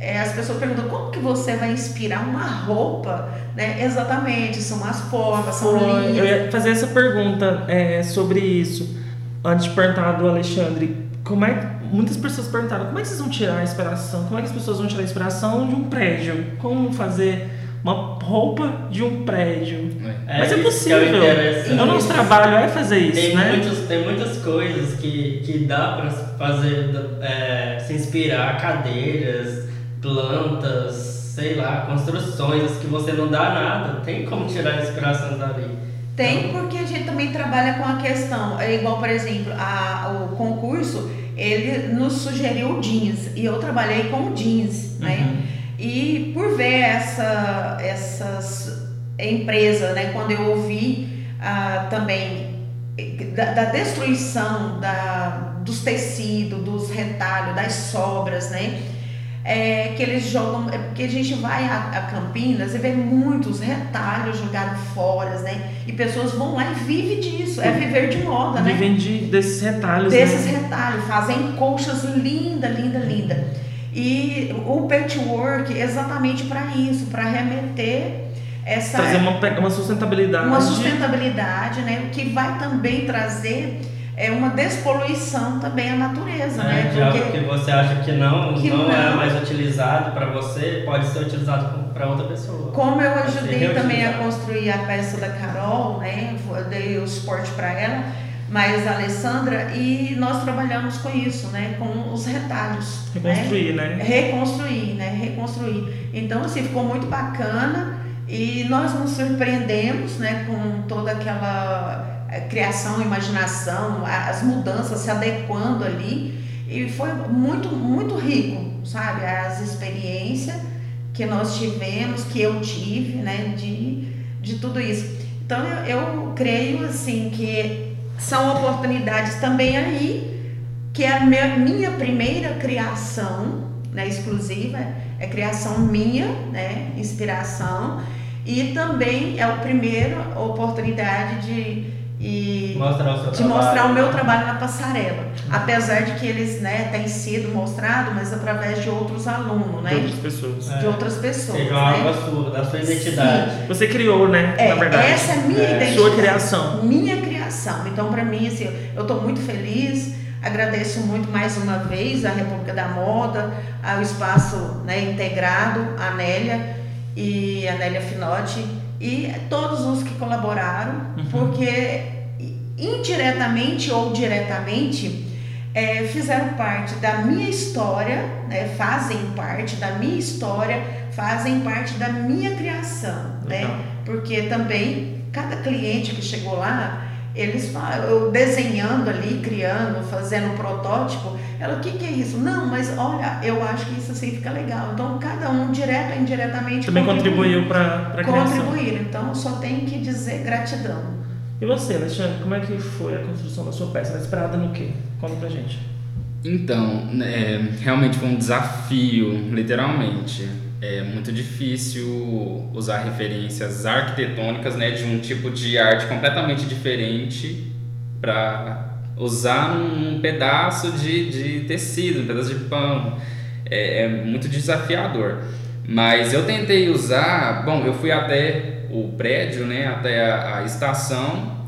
é, as pessoas perguntam como que você vai inspirar uma roupa, né? Exatamente, são as formas, são Foi, eu linhas. ia fazer essa pergunta é, sobre isso. Antes de perguntar do Alexandre, como é que- muitas pessoas perguntaram como é que vocês vão tirar a inspiração? Como é que as pessoas vão tirar a inspiração de um prédio? Como fazer uma roupa de um prédio? Mas é que é o possível. interessante. o nosso trabalho é fazer isso, Tem, né? muitos, tem muitas coisas que, que dá para fazer, é, se inspirar, cadeiras, plantas, sei lá, construções que você não dá nada, tem como tirar a inspiração dali. Tem porque a gente também trabalha com a questão, é igual, por exemplo, a, o concurso, ele nos sugeriu jeans e eu trabalhei com jeans, né? Uhum. E por ver essa, essas empresas, né, quando eu ouvi ah, também da, da destruição da, dos tecidos, dos retalhos, das sobras, né? É, que eles jogam, é porque a gente vai a, a Campinas e vê muitos retalhos jogados fora, né? E pessoas vão lá e vivem disso, é viver de moda, né? Vivem de, desses retalhos, desses né? retalhos, fazem colchas linda, linda, linda. E o patchwork exatamente para isso, para remeter essa Trazer uma, uma sustentabilidade. uma sustentabilidade, né? O que vai também trazer é uma despoluição também à natureza, né? né? De algo Porque que você acha que não, Que não, é não. mais utilizado para você, pode ser utilizado para outra pessoa. como eu ajudei também a construir a peça da Carol, né? Eu dei o suporte para ela, mas a Alessandra e nós trabalhamos com isso, né? Com os retalhos, né? Reconstruir, né? reconstruir, né? Reconstruir. Então, assim, ficou muito bacana e nós nos surpreendemos, né? Com toda aquela criação, imaginação, as mudanças se adequando ali e foi muito, muito rico, sabe? As experiências que nós tivemos, que eu tive, né? De, de tudo isso. Então, eu, eu creio, assim, que são oportunidades também aí que é a minha, minha primeira criação, né, exclusiva, é criação minha, né, inspiração, e também é a primeira oportunidade de, e, Mostrar o seu de trabalho. mostrar o meu trabalho na passarela. Apesar de que eles né, têm sido mostrados, mas através de outros alunos, De né, outras pessoas. É. de outras pessoas. Algo Né? da sua, da sua identidade. Você criou, né? É, na verdade. essa é a minha É. identidade. Sua criação. Minha criação. Então, para mim, assim, eu estou muito feliz. Agradeço muito mais uma vez a República da Moda, ao espaço né, integrado, a Nélia e a Nélia Finotti e todos os que colaboraram, Uhum. porque indiretamente ou diretamente é, fizeram parte da minha história, né, fazem parte da minha história, fazem parte da minha criação, né? Porque também cada cliente que chegou lá, eles falam, eu desenhando ali, criando, fazendo um protótipo, ela, o que, que é isso? Não, mas olha, eu acho que isso assim fica legal. Então cada um, direto ou indiretamente, Também contribuiu para a criação. Contribuir, então só tem que dizer gratidão. E você, Alexandre, como é que foi a construção da sua peça? É inspirada no quê? Conta pra gente. Então, é, realmente foi um desafio, literalmente. É muito difícil usar referências arquitetônicas né, de um tipo de arte completamente diferente para usar num pedaço de, de tecido, um pedaço de pano. É, é muito desafiador. Mas eu tentei usar, bom, eu fui até o prédio, né, até a, a estação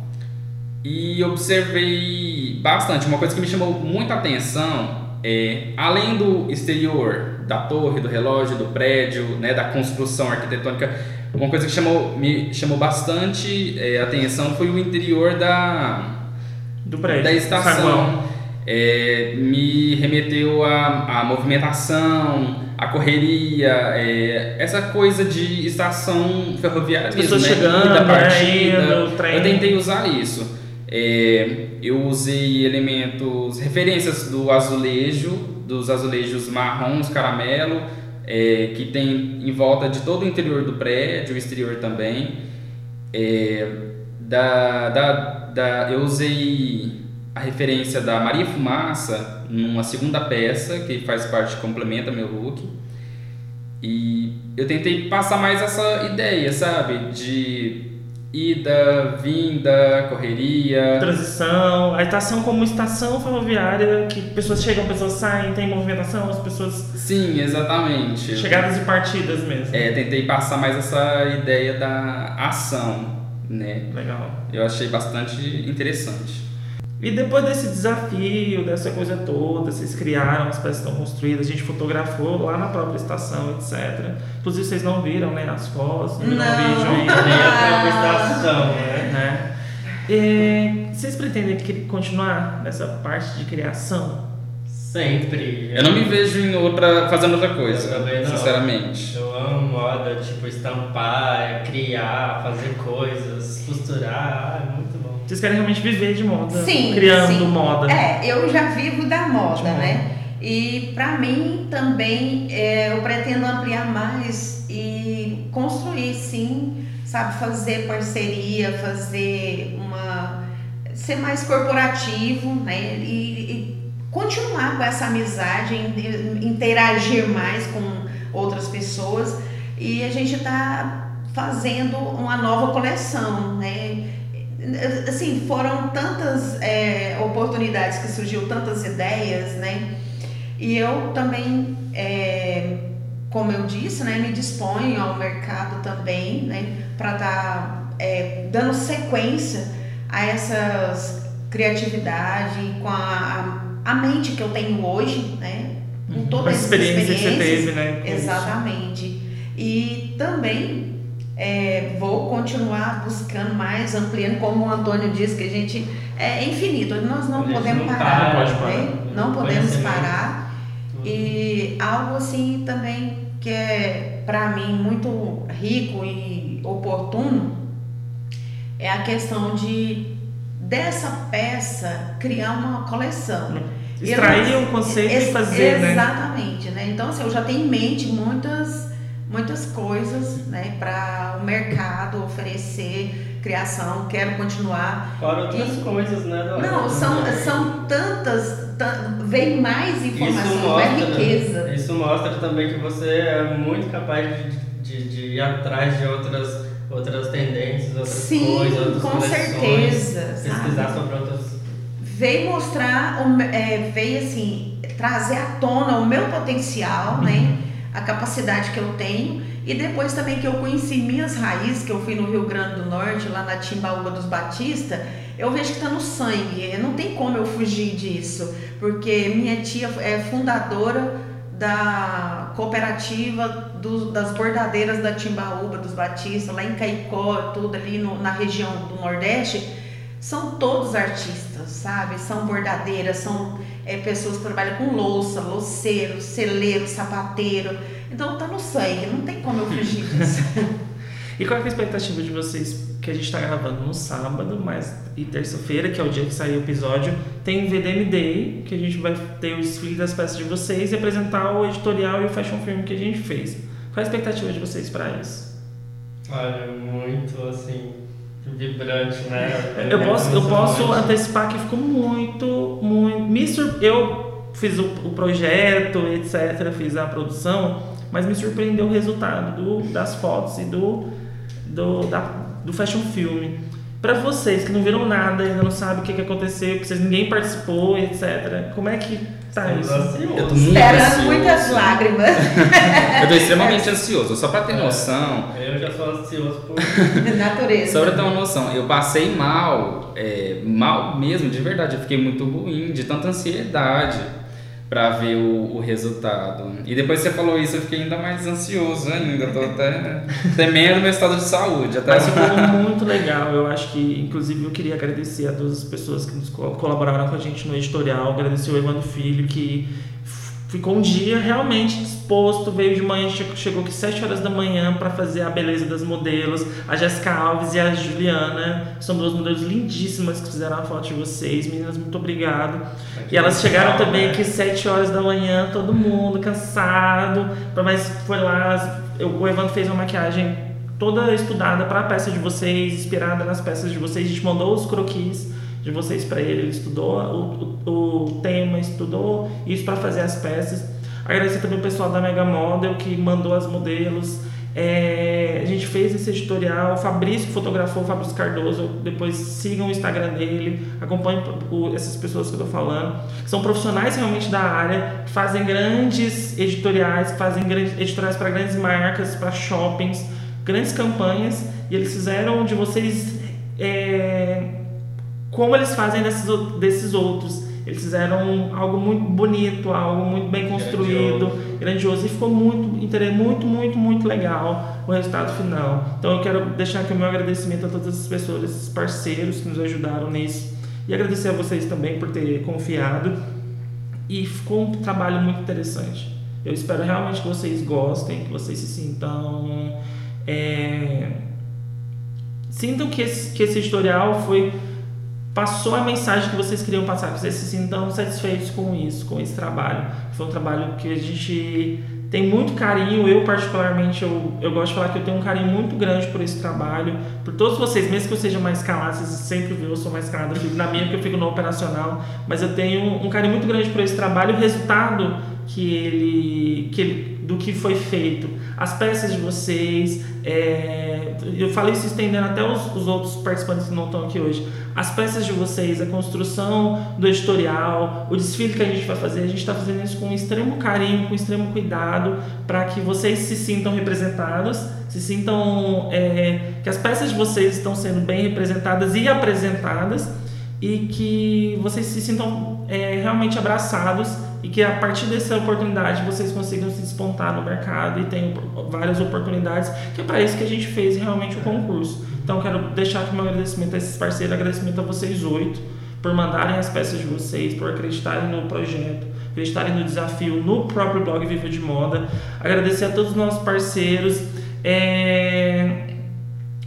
e observei bastante. Uma coisa que me chamou muita atenção é, além do exterior, da torre, do relógio, do prédio, né, da construção arquitetônica, uma coisa que chamou, me chamou bastante é, atenção foi o interior da, Do prédio. da estação. É, me remeteu à, à movimentação, à correria, é, essa coisa de estação ferroviária As mesmo, né? chegando, Ida, né, partida. indo, trem. Eu tentei usar isso. É, eu usei elementos, referências do azulejo, dos azulejos marrons, caramelo, é, que tem em volta de todo o interior do prédio, o exterior também. É, da, da, da, eu usei a referência da Maria Fumaça numa segunda peça que faz parte, complementa meu look. E eu tentei passar mais essa ideia, sabe? De ida, vinda, correria. Transição, a estação como estação ferroviária, que pessoas chegam, pessoas saem, tem movimentação, as pessoas. Sim, exatamente. Chegadas e partidas mesmo. É, tentei passar mais essa ideia da ação, né? Legal. Eu achei bastante interessante. E depois desse desafio, dessa coisa toda, vocês criaram, as peças estão construídas, a gente fotografou lá na própria estação, etc. Inclusive vocês não viram né, as fotos, não viram o vídeo Nem a própria estação, né? né? E vocês pretendem que- continuar nessa parte de criação? Sempre. Eu não me vejo em outra, fazendo outra coisa, Eu sinceramente. Eu amo moda, tipo, estampar, criar, fazer coisas, costurar, ah, é muito bom. Vocês querem realmente viver de moda? Sim, Criando sim. moda. É, eu já vivo da moda, De moda. né? E pra mim também é, eu pretendo ampliar mais e construir sim, sabe, fazer parceria, fazer uma ser mais corporativo, né? E, e continuar com essa amizade, in- interagir mais com outras pessoas e a gente tá fazendo uma nova coleção, né? Assim, foram tantas é, oportunidades que surgiu, tantas ideias, né? E eu também, é, como eu disse, né, me disponho ao mercado também, né, para estar dando sequência a essas criatividade com a, a, a mente que eu tenho hoje, né? Com Com todas a essas experiência que você experiências. teve, né? Exatamente. E também é, vou continuar buscando mais, ampliando, como o Antônio disse, que a gente é infinito, nós não podemos não parar, para, pode né? parar. não podemos parar. E algo assim também que é para mim muito rico e oportuno é a questão de dessa peça criar uma coleção. Extrair o conceito e fazer, né? Exatamente, né? Então, assim, eu já tenho em mente muitas, muitas coisas, né, para o mercado oferecer, criação, quero continuar. Fora outras coisas, né? Dora? Não, são, são tantas, tan- vem mais informação, é mostra, riqueza. isso mostra também que você é muito capaz de, de, de ir atrás de outras, outras tendências, outras Sim, coisas, outras com coleções, certeza, pesquisar sabe? sobre outras. veio mostrar, é, veio assim, trazer à tona o meu potencial, né? A capacidade que eu tenho. E depois também que eu conheci minhas raízes, que eu fui no Rio Grande do Norte, lá na Timbaúba dos Batista, eu vejo que está no sangue. Não tem como eu fugir disso. Porque minha tia é fundadora da cooperativa do- das bordadeiras da Timbaúba dos Batista, lá em Caicó, tudo ali no- na região do Nordeste são todos artistas, sabe? São bordadeiras, são é, pessoas que trabalham com louça, louceiro, celeiro, sapateiro. Então tá no sangue, não tem como eu fugir disso. E qual é a expectativa de vocês? Que a gente está gravando no sábado, mas e terça-feira, que é o dia que sai o episódio, tem VDM Day, que a gente vai ter o desfile das peças de vocês e apresentar o editorial e o fashion film que a gente fez. Qual é a expectativa de vocês para isso? Olha, muito assim, vibrante, né? Eu posso, eu posso antecipar que ficou muito, muito. Me sur... Eu fiz o, o projeto, etc., fiz a produção, mas me surpreendeu o resultado do, das fotos e do, do, da, do fashion filme. Para vocês que não viram nada, ainda não sabem o que, que aconteceu, que vocês, ninguém participou, etc., como é que tá Estamos isso? ansiosos. Eu tô muito Esperando ansioso. muitas lágrimas. Eu tô extremamente ansioso, só pra ter noção. Eu já sou ansioso por. Natureza. Só pra ter uma noção, eu passei mal, é, mal mesmo, de verdade, eu fiquei muito ruim, de tanta ansiedade pra ver o, o resultado. E depois você falou isso, eu fiquei ainda mais ansioso ainda, tô até temendo meu estado de saúde. Até Mas ficou muito legal. Eu acho que, inclusive, eu queria agradecer a todas as pessoas que colaboraram com a gente no editorial. Agradecer o Evandro Filho, que ficou um dia realmente disposto. Veio de manhã, che- chegou aqui 7 horas da manhã para fazer a beleza das modelos. A Jéssica Alves e a Juliana são duas modelos lindíssimas que fizeram a foto de vocês. Meninas, muito obrigado. E elas chegaram também aqui 7 horas da manhã, todo mundo cansado, mas foi lá, eu- o Evandro fez uma maquiagem toda estudada para a peça de vocês, inspirada nas peças de vocês. A gente mandou os croquis de vocês para ele, ele estudou o, o, o tema, estudou isso para fazer as peças. Agradecer também o pessoal da Mega Model que mandou as modelos. É, a gente fez esse editorial, o Fabrício fotografou, o Fabrício Cardoso, depois sigam o Instagram dele, acompanhem essas pessoas que eu tô falando, são profissionais realmente da área, que fazem grandes editoriais, fazem grandes editoriais para grandes marcas, para shoppings, grandes campanhas, e eles fizeram de vocês é, como eles fazem desses, desses outros. Eles fizeram algo muito bonito, algo muito bem construído, grandioso, e ficou muito, muito, muito, muito legal o resultado final. Então eu quero deixar aqui o meu agradecimento a todas essas pessoas, esses parceiros que nos ajudaram nisso, e agradecer a vocês também por ter confiado. e ficou um trabalho muito interessante. Eu espero realmente que vocês gostem, que vocês se sintam. É, sintam que esse, que esse editorial foi passou a mensagem que vocês queriam passar, que vocês se sintam satisfeitos com isso, com esse trabalho. Foi um trabalho que a gente tem muito carinho, eu particularmente, eu, eu gosto de falar que eu tenho um carinho muito grande por esse trabalho, por todos vocês, mesmo que eu seja mais calado, vocês sempre viram, eu sou mais calado, na minha porque eu fico no operacional, mas eu tenho um carinho muito grande por esse trabalho, o resultado que ele, que ele do que foi feito, as peças de vocês, é, eu falei isso estendendo até os, os outros participantes que não estão aqui hoje, as peças de vocês, a construção do editorial, o desfile que a gente vai fazer, a gente está fazendo isso com extremo carinho, com extremo cuidado, para que vocês se sintam representados, se sintam é, que as peças de vocês estão sendo bem representadas e apresentadas e que vocês se sintam é, realmente abraçados e que a partir dessa oportunidade vocês consigam se despontar no mercado e tenham várias oportunidades, que é para isso que a gente fez realmente o concurso. Então quero deixar aqui meu agradecimento a esses parceiros, agradecimento a vocês oito por mandarem as peças de vocês, por acreditarem no projeto, acreditarem no desafio no próprio blog Viva de Moda. Agradecer a todos os nossos parceiros. É...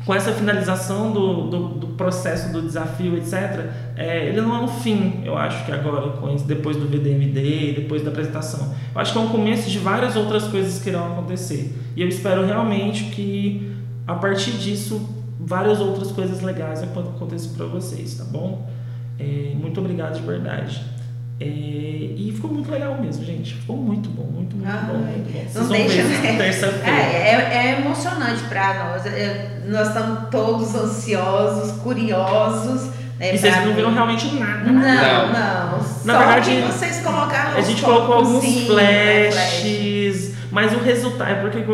Com essa finalização do, do, do, processo do desafio, etc., é, ele não é um fim, eu acho que agora, depois do VDMD, depois da apresentação. Eu acho que é um começo de várias outras coisas que irão acontecer. E eu espero realmente que, a partir disso, várias outras coisas legais aconteçam para vocês, tá bom? É, muito obrigado de verdade. É, e ficou muito legal mesmo, gente. Ficou muito bom, muito, muito bom, muito bom. Vocês não deixa, né? É, é, é emocionante para nós. É, nós estamos todos ansiosos, curiosos. Né, e vocês não viram realmente nada. Não, não. não. Na Só verdade, que vocês colocaram A gente colocou alguns flashes, flash. mas o resultado é porque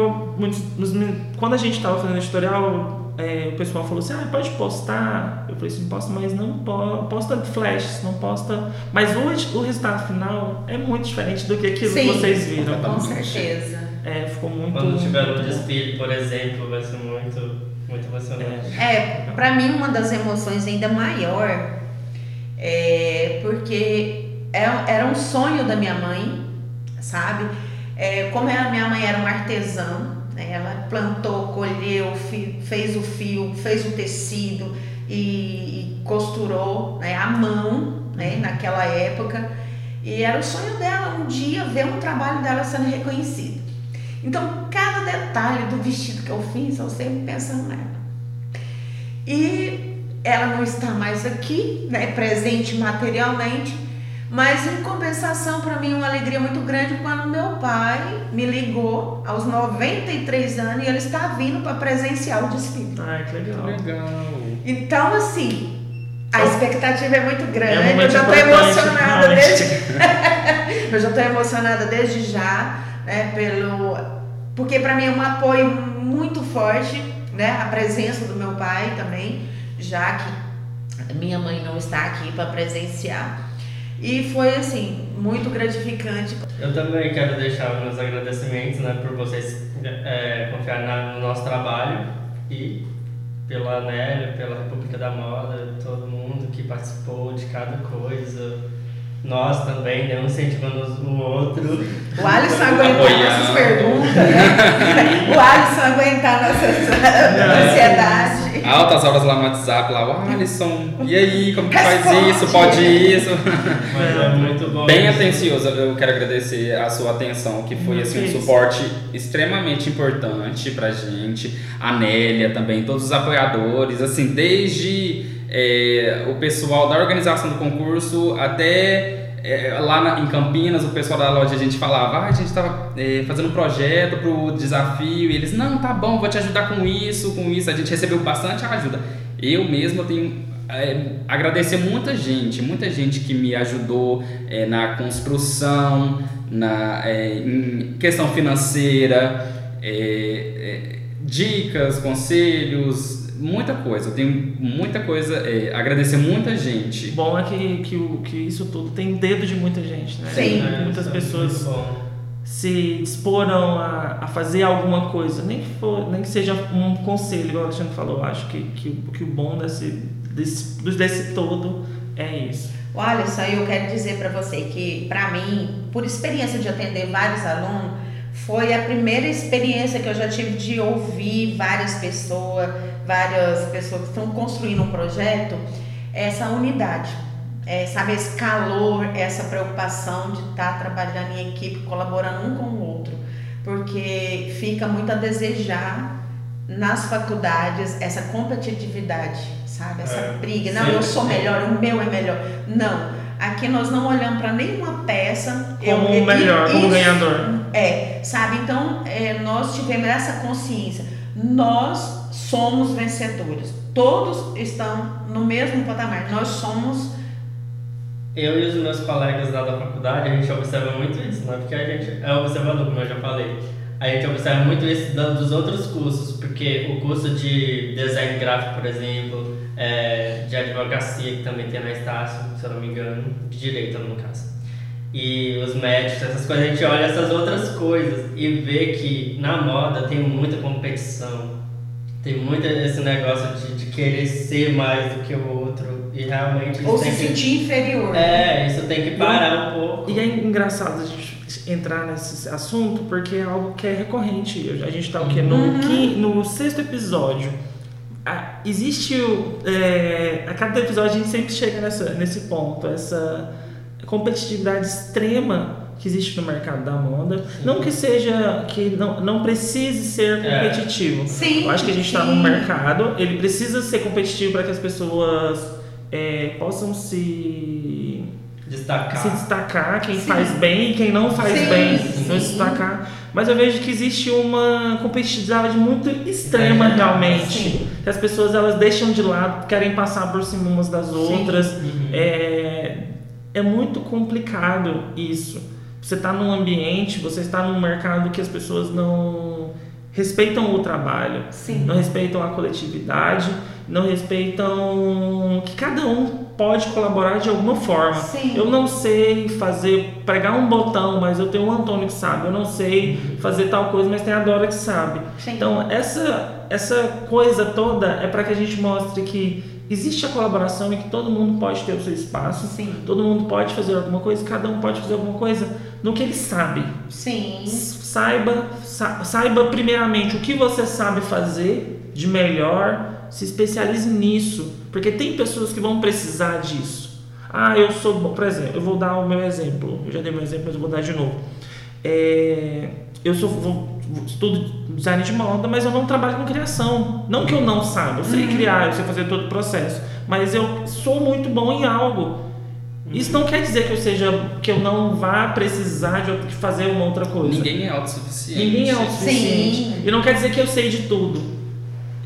quando a gente estava fazendo editorial, é, o pessoal falou assim, ah, pode postar. Eu falei assim, posta, mas não po posta flashes, não posta. Mas o, o resultado final é muito diferente do que aquilo Sim, que vocês viram. Com certeza. É, ficou muito. Quando tiver o desfile, por exemplo, vai ser muito, muito emocionante. É, é para mim uma das emoções ainda maior é porque é, era um sonho da minha mãe, sabe? É, como a minha mãe era uma artesã? Ela plantou, colheu, fez o fio, fez o tecido e, costurou né, à mão né, naquela época. E era o sonho dela um dia ver um trabalho dela sendo reconhecido. Então, cada detalhe do vestido que eu fiz, eu sempre pensando nela. E ela não está mais aqui, né, presente materialmente, mas em compensação, para mim, uma alegria muito grande quando meu pai me ligou aos 93 anos e ele está vindo para presenciar o desfile. Ai, que legal. legal. Então, assim, a expectativa é muito grande. É um eu já estou emocionada desde. eu já estou emocionada desde já, né? Pelo. Porque para mim é um apoio muito forte, né? A presença do meu pai também, já que minha mãe não está aqui para presenciar. E foi assim, muito gratificante. Eu também quero deixar meus agradecimentos né, por vocês é, confiarem no nosso trabalho e pela Anélia, pela República da Moda, todo mundo que participou de cada coisa nós também, né? Um incentivando o outro. O Alisson aguentar nossas perguntas, né? o Alisson aguentar nossa ansiedade. Altas horas lá no WhatsApp, lá, o Alisson, e aí, como que faz isso? Pode isso? Mas é muito bom. Bem atencioso, eu quero agradecer a sua atenção, que foi assim, um suporte extremamente importante pra gente. A Nélia também, todos os apoiadores, assim, desde é, o pessoal da organização do concurso, até é, lá na, em Campinas, o pessoal da loja, a gente falava, ah, a gente estava é, fazendo um projeto para o desafio, e eles, não, tá bom, vou te ajudar com isso, com isso. A gente recebeu bastante ajuda. Eu mesmo tenho é, agradecer muita gente, muita gente que me ajudou é, na construção, na é, em questão financeira, é, é, dicas, conselhos, muita coisa, eu tenho muita coisa, é, agradecer muita gente. Bom é que, que, o, que isso tudo tem dedo de muita gente, né? Sim. É, Muitas pessoas se disporam a, a fazer alguma coisa, nem que, for, nem que seja um conselho, igual o Alexandre falou, acho que, que, que o bom desse, desse, desse todo é isso. Olha só, eu quero dizer para você que, para mim, por experiência de atender vários alunos, foi a primeira experiência que eu já tive de ouvir várias pessoas, várias pessoas que estão construindo um projeto, essa unidade. É, sabe, esse calor, essa preocupação de estar tá trabalhando em equipe, colaborando um com o outro, porque fica muito a desejar nas faculdades essa competitividade, sabe, essa é, briga. Não, sim, eu sou melhor, o meu é melhor. Não, aqui nós não olhamos para nenhuma peça como o melhor, como ganhador. É, sabe? Então, é, nós tivemos essa consciência. Nós somos vencedores. Todos estão no mesmo patamar. Nós somos. Eu e os meus colegas lá da faculdade, a gente observa muito isso, não é porque a gente é observador, como eu já falei. A gente observa muito isso dos outros cursos, porque o curso de design gráfico, por exemplo, é, de advocacia, que também tem na Estácio, se eu não me engano, de direito no caso e os médicos, essas coisas, a gente olha essas outras coisas e vê que na moda tem muita competição, tem muito esse negócio de, de querer ser mais do que o outro e realmente ou se sentir que, inferior. É, isso tem que parar um pouco. E é engraçado a gente entrar nesse assunto porque é algo que é recorrente. A gente está o quê? No, uhum. no sexto episódio. Ah, existe o. É, a cada episódio a gente sempre chega nessa, nesse ponto, essa competitividade extrema que existe no mercado da moda. Sim. Não que seja, que não, não precise ser é. competitivo. É. Sim, Eu acho que a gente está num mercado, ele precisa ser competitivo para que as pessoas é, possam se destacar, se destacar quem sim. faz bem e quem não faz sim, bem, sim. se destacar. Mas eu vejo que existe uma competitividade muito extrema é, realmente. Que as pessoas elas deixam de lado, querem passar por cima umas das outras. Uhum. É, é muito complicado isso. Você está num ambiente, você está num mercado que as pessoas não respeitam o trabalho, Sim. não respeitam a coletividade, não respeitam que cada um pode colaborar de alguma forma. Sim. Eu não sei fazer, pregar um botão, mas eu tenho um Antônio que sabe. Eu não sei fazer tal coisa, mas tem a Dora que sabe. Sim. Então, essa, essa coisa toda é para que a gente mostre que existe a colaboração e que todo mundo pode ter o seu espaço, Sim. todo mundo pode fazer alguma coisa, cada um pode fazer alguma coisa no que ele sabe. Sim. Saiba, sa saiba primeiramente o que você sabe fazer de melhor, se especialize nisso, porque tem pessoas que vão precisar disso. Ah, eu sou bom, por exemplo, eu vou dar o meu exemplo, eu já dei meu exemplo, mas eu vou dar de novo. É, eu sou, vou, estudo design de moda, mas eu não trabalho com criação. Não que eu não saiba, eu sei uhum. criar, eu sei fazer todo o processo, mas eu sou muito bom em algo. Isso não quer dizer que eu seja que eu não vá precisar de fazer uma outra coisa. Ninguém é autossuficiente. Ninguém é autossuficiente. Sim. E não quer dizer que eu sei de tudo.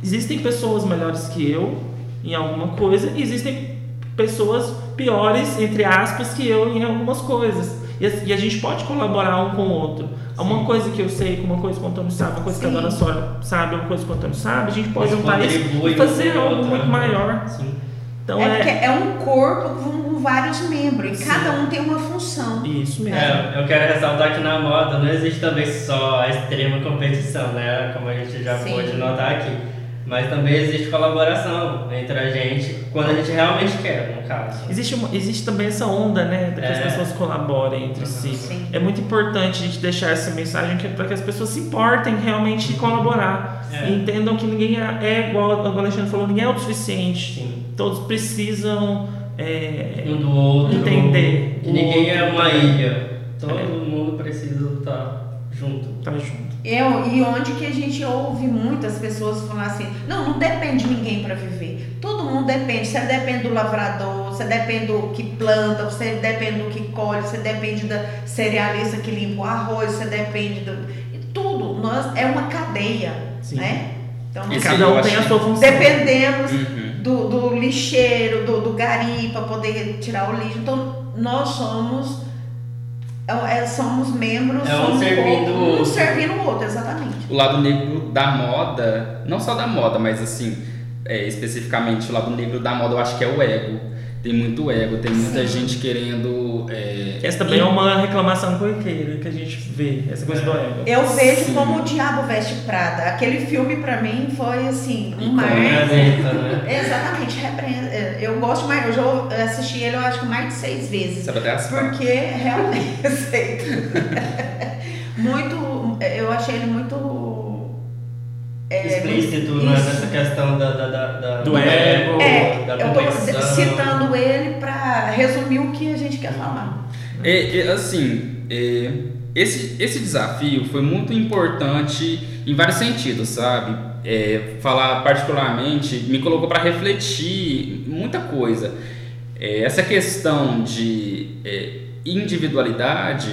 Existem pessoas melhores que eu em alguma coisa, e existem pessoas piores, entre aspas, que eu em algumas coisas. E a gente pode colaborar um com o outro. Uma coisa que eu sei, uma coisa que o Antônio sabe, uma coisa Sim. que a dona Sora sabe, uma coisa que o Antônio sabe, a gente pode juntar isso e fazer algo muito né? maior. Sim. Então, é, é... é um corpo com vários membros, e Sim. cada um tem uma função. Isso mesmo. É, eu quero ressaltar que na moda não existe também só a extrema competição, né? Como a gente já Sim. pôde notar aqui mas também existe colaboração entre a gente quando a gente realmente quer, no caso. Existe, uma, existe também essa onda, né, de que é. as pessoas colaborem entre uhum. si. Sim. É muito importante a gente deixar essa mensagem é para que as pessoas se importem realmente em colaborar é. e entendam que ninguém é, é igual o Alexandre falou, ninguém é o suficiente. Sim. Todos precisam é, um do outro, entender. Que ninguém é uma ilha. Todo é. mundo precisa estar junto. Tá junto. Eu, e onde que a gente ouve muitas pessoas falar assim, não, não depende de ninguém para viver. Todo mundo depende. Você depende do lavrador, você depende do que planta, você depende do que colhe, você depende da cerealista que limpa o arroz, você depende do. Tudo. Nós, é uma cadeia. Sim. Né? Então, cada um tem a sua função. Dependemos uhum. do, do lixeiro, do, do gari para poder tirar o lixo. Então, nós somos é, é, somos membros, é um somos servindo o outro, um servindo o outro, exatamente. O lado negro da moda, não só da moda, mas assim, é, especificamente o lado negro da moda, eu acho que é o ego. Tem muito ego, tem muita gente querendo. É, Essa também é uma reclamação corriqueira que a gente vê, essa coisa do ego. Eu vejo Sim. como o Diabo Veste Prada. Aquele filme pra mim foi assim, um. Representa, né? Exatamente, repre- eu gosto mais, eu já assisti ele eu acho que mais de seis vezes. Sabe até. Porque realmente, aceito. muito, eu achei ele muito. é, Explícito né, isso. nessa questão da, da, da, da- Do ego. É, da eu competição. citando ele pra resumir o que a gente quer falar. É, é, assim, é, esse, esse desafio foi muito importante em vários sentidos, sabe? É, falar particularmente me colocou para refletir muita coisa. É, essa questão de é, individualidade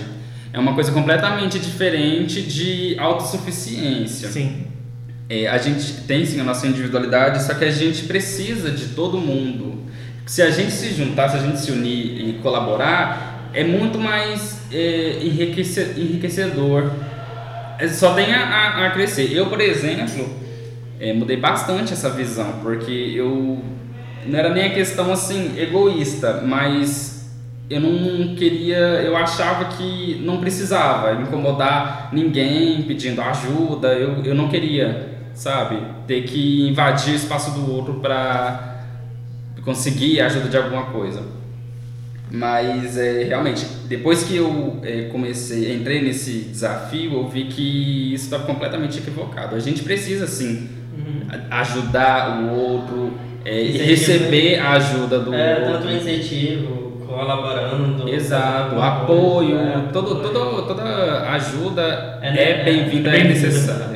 é uma coisa completamente diferente de autossuficiência. Sim. É, a gente tem sim a nossa individualidade, só que a gente precisa de todo mundo. Se a gente se juntar, se a gente se unir e colaborar, é muito mais é, enriquece- enriquecedor. É, Só tem a, a- a crescer. Eu, por exemplo, é, mudei bastante essa visão, porque eu não era nem a questão assim egoísta, mas eu não queria, eu achava que não precisava incomodar ninguém pedindo ajuda, eu, eu não queria, sabe, ter que invadir o espaço do outro para conseguir a ajuda de alguma coisa. Mas é, realmente, depois que eu é, comecei, entrei nesse desafio, eu vi que isso estava completamente equivocado. A gente precisa sim Uhum. ajudar o outro é, e receber a ajuda do É, outro. tanto incentivo, colaborando. Exato, apoio, é, todo, todo, toda ajuda É, é, né, bem-vinda, é é, bem-vinda. necessária.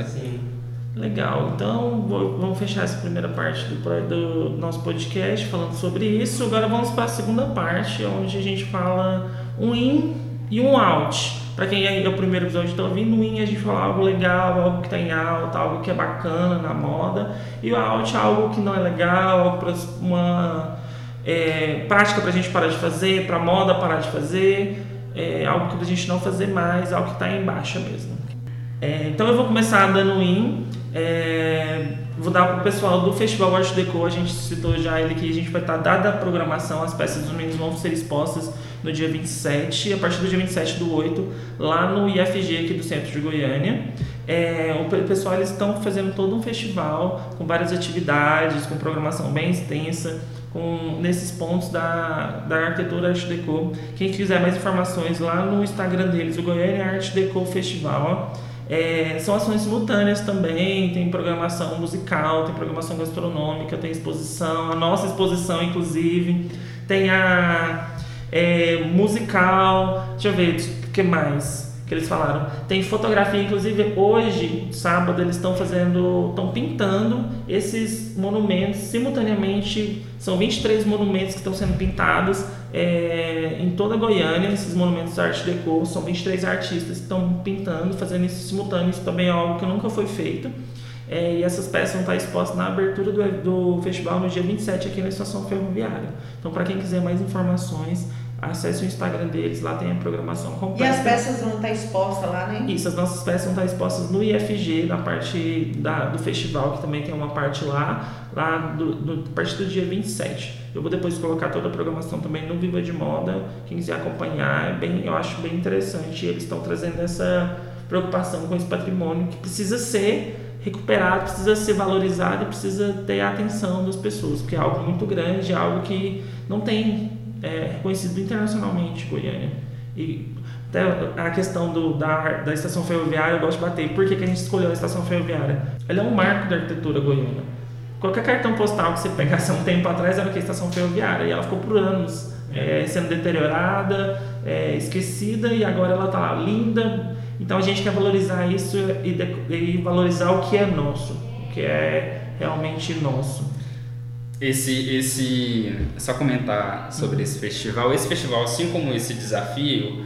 Legal, então vou- vamos fechar essa primeira parte do, do nosso podcast falando sobre isso. Agora vamos para a segunda parte, onde a gente fala um in e um out. Para quem é o primeiro episódio está ouvindo, o in a gente fala algo legal, algo que está em alta, algo que é bacana na moda. E o out é algo que não é legal, algo pra uma é, prática para a gente parar de fazer, para moda parar de fazer, é, algo que a gente não fazer mais, algo que está em baixa mesmo. É, então eu vou começar dando in. É, vou dar para o pessoal do Festival Art Deco, a gente citou já ele que a gente vai estar dada a programação, as peças dos meninos vão ser expostas no dia 27, a partir do dia 27 do 8, lá no IFG aqui do centro de Goiânia. É, o pe- pessoal eles estão fazendo todo um festival com várias atividades, com programação bem extensa, com nesses pontos da, da arquitetura Art Deco. Quem quiser mais informações lá no Instagram deles, o Goiânia Art Deco Festival. ó. É, são ações simultâneas também, tem programação musical, tem programação gastronômica, tem exposição, a nossa exposição inclusive, tem a é, musical, deixa eu ver, o que mais que eles falaram? Tem fotografia, inclusive hoje, sábado, eles estão fazendo, estão pintando esses monumentos simultaneamente, são 23 monumentos que estão sendo pintados é, em toda Goiânia, esses monumentos Art Deco, são 23 artistas que estão pintando, fazendo isso simultâneo, isso também é algo que nunca foi feito. É, e essas peças vão estar expostas na abertura do, do festival no dia 27 aqui na estação ferroviária. Então, para quem quiser mais informações, acesse o Instagram deles, lá tem a programação E completa. as peças vão estar expostas lá, né? Isso, as nossas peças vão estar expostas no IFG, na parte da, do festival, que também tem uma parte lá, lá do, do, a partir do dia 27. Eu vou depois colocar toda a programação também no Viva de Moda, quem quiser acompanhar, é bem, eu acho bem interessante. Eles estão trazendo essa preocupação com esse patrimônio que precisa ser recuperado, precisa ser valorizado e precisa ter a atenção das pessoas, porque é algo muito grande, é algo que não tem é, reconhecido internacionalmente Goiânia. E até a questão do, da, da estação ferroviária, eu gosto de bater. Por que, que a gente escolheu a estação ferroviária? Ela é um marco da arquitetura goiana. Qualquer cartão postal que você pegasse há um tempo atrás era que? A estação ferroviária. E ela ficou por anos é, sendo deteriorada, é, esquecida, e agora ela está linda. Então a gente quer valorizar isso e, de, e valorizar o que é nosso, o que é realmente nosso. Esse, esse, só comentar sobre esse festival. Esse festival, assim como esse desafio,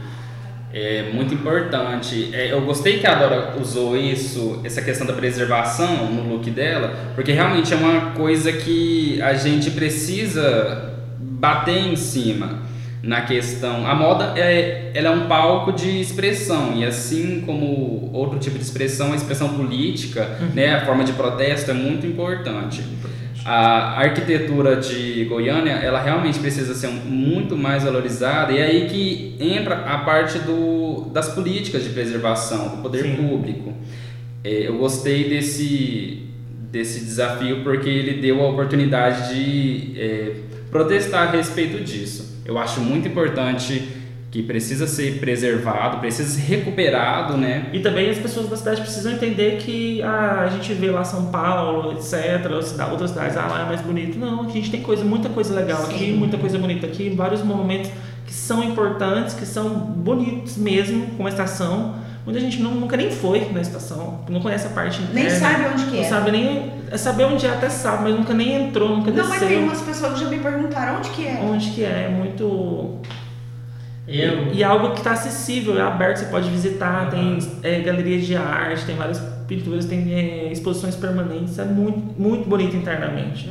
é muito importante. É, eu gostei que a Dora usou isso, essa questão da preservação no look dela, porque realmente é uma coisa que a gente precisa bater em cima na questão. A moda é, ela é um palco de expressão e assim como outro tipo de expressão, a expressão política, né, a forma de protesto é muito importante. A arquitetura de Goiânia, ela realmente precisa ser muito mais valorizada e é aí que entra a parte do, das políticas de preservação, do poder Sim. público. É, eu gostei desse, desse desafio porque ele deu a oportunidade de é, protestar a respeito disso. Eu acho muito importante que precisa ser preservado, precisa ser recuperado, né? E também as pessoas da cidade precisam entender que ah, a gente vê lá São Paulo, etc., outras cidades, ah, lá é mais bonito. Não, a gente tem coisa, muita coisa legal aqui, Sim. muita coisa bonita aqui, vários monumentos que são importantes, que são bonitos mesmo, como a estação. Muita gente não- nunca nem foi na estação, não conhece a parte interna. Nem sabe onde que Não é. sabe nem. é Saber onde é até sabe, mas nunca nem entrou, nunca Não, mas desceu. tem umas pessoas que já me perguntaram onde que é. Onde que é, é muito. Eu, E é algo que está acessível, é aberto, você pode visitar, tem é, galerias de arte, tem várias pinturas, tem é, exposições permanentes, é muito, muito bonito internamente.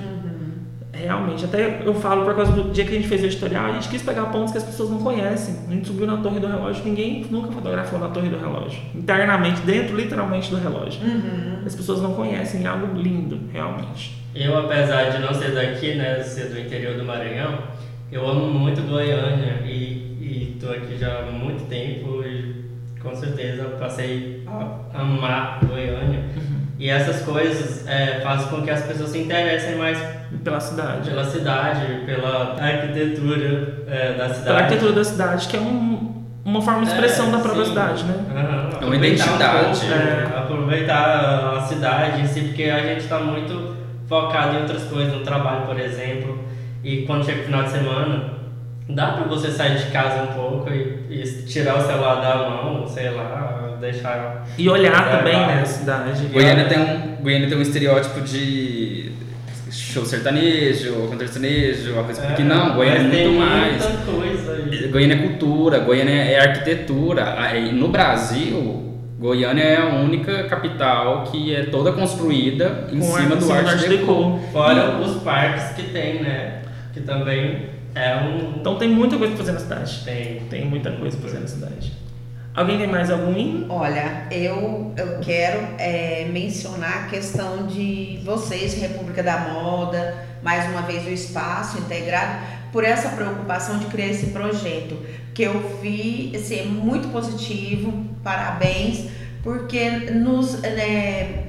Realmente, até eu falo por causa do dia que a gente fez o editorial, a gente quis pegar pontos que as pessoas não conhecem. A gente subiu na torre do relógio, ninguém nunca fotografou na torre do relógio. Internamente, dentro literalmente do relógio. Uhum. As pessoas não conhecem, é algo lindo, realmente. eu, apesar de não ser daqui, né, ser do interior do Maranhão, eu amo muito Goiânia e, e tô aqui já há muito tempo e com certeza passei a amar Goiânia. E essas coisas é, fazem com que as pessoas se interessem mais Pela cidade. pela cidade, pela arquitetura é, da cidade. Pela arquitetura da cidade, que é um- uma forma de expressão É, da própria sim. cidade, né? Aham, É uma aproveitar um identidade. pouco, É. Aproveitar a cidade em si, porque a gente está muito focado em outras coisas, no trabalho, por exemplo. E quando chega o final de semana, dá para você sair de casa um pouco e, e tirar o celular da mão, sei lá, deixar. E olhar É, também, né, a cidade. Goiânia tem um, Goiânia tem um estereótipo de show sertanejo, cantor sertanejo, uma coisa porque não, Goiânia é muito mais. Muita coisa aí. Goiânia é cultura, Goiânia é arquitetura. Aí, No Brasil, Goiânia é a única capital que é toda construída em Com cima do Art Deco. Fora os parques que tem, né? Que também é um. Então tem muita coisa pra fazer na cidade. Tem. Tem muita coisa pra fazer na cidade. Alguém tem mais algum? Olha, eu, eu quero é, mencionar a questão de vocês, República da Moda, mais uma vez o espaço integrado, por essa preocupação de criar esse projeto, que eu vi assim, é muito positivo, parabéns, porque nos né,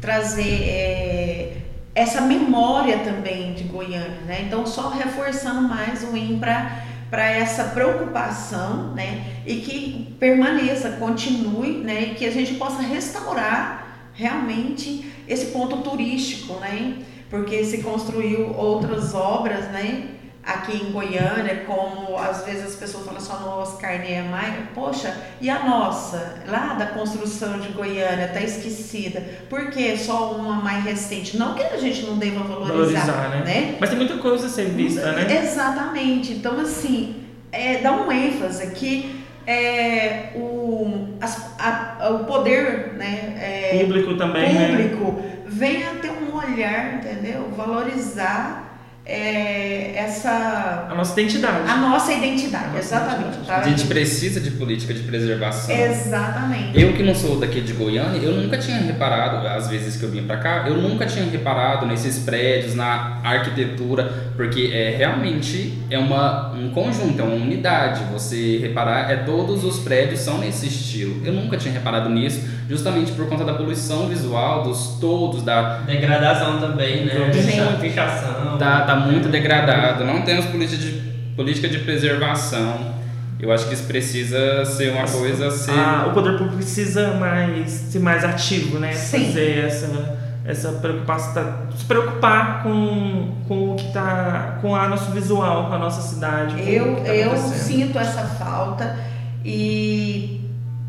trazer é, essa memória também de Goiânia, né? Então só reforçando mais o IN para essa preocupação, né? E que permaneça, continue, né? E que a gente possa restaurar realmente esse ponto turístico, né? Porque se construiu outras obras, né? Aqui em Goiânia, como às vezes as pessoas falam só no Oscar Niemeyer, poxa, e a nossa, lá da construção de Goiânia, tá esquecida. Por que só uma mais recente? Não que a gente não deva valorizar, Valorizar, né? né? Mas tem muita coisa a ser vista, né? Exatamente. Então, assim, é, dá um ênfase que é, o, as- a- o poder né, é, Público também, né? público venha ter um olhar, entendeu? Valorizar é, essa A nossa identidade. a nossa identidade, A nossa exatamente. identidade. tá? A gente precisa de política de preservação. Exatamente. Eu que não sou daqui de Goiânia, eu nunca tinha reparado, às vezes que eu vim pra cá, eu nunca tinha reparado nesses prédios, na arquitetura, porque é realmente é uma, um conjunto, é uma unidade. Você reparar, é todos os prédios são nesse estilo. Eu nunca tinha reparado nisso, justamente por conta da poluição visual, dos todos, da, Degradação também, né? Sim. Ficha- Fichação. Tá, tá muito degradado. Não temos política de, política de preservação. Eu acho que isso precisa ser uma coisa a ser. Ah, o poder público precisa mais ser mais ativo, né? Sim. Fazer essa, essa preocupação, tá- se preocupar com, com o que tá, com a nosso visual, com a nossa cidade. Eu, o tá eu sinto essa falta e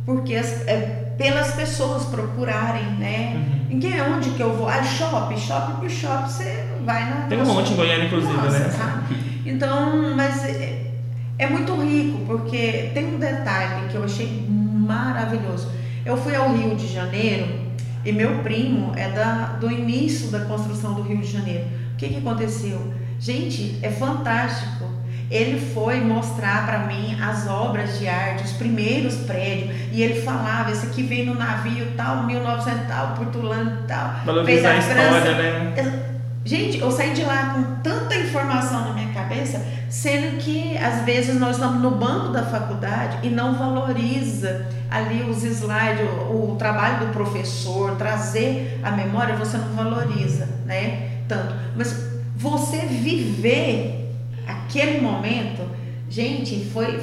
porque as- é, pelas pessoas procurarem, né? Uhum. Que onde que eu vou? Ah, shopping, shopping por shopping, você vai na. Tem um monte em Goiânia, inclusive, Nossa, né? sabe? Então, mas é, é muito rico, porque tem um detalhe que eu achei maravilhoso. Eu fui ao Rio de Janeiro e meu primo é da, do início da construção do Rio de Janeiro. O que, que aconteceu? Gente, é fantástico. Ele foi mostrar para mim as obras de arte, os primeiros prédios, e ele falava: esse aqui veio no navio tal, 1900 tal, Portulano tal. Valorizar a Fez a França. história, né? Gente, eu saí de lá com tanta informação na minha cabeça, sendo que às vezes nós estamos no banco da faculdade e não valoriza ali os slides, o, o trabalho do professor, trazer a memória, você não valoriza, né? Tanto. Mas você viver aquele momento, gente, foi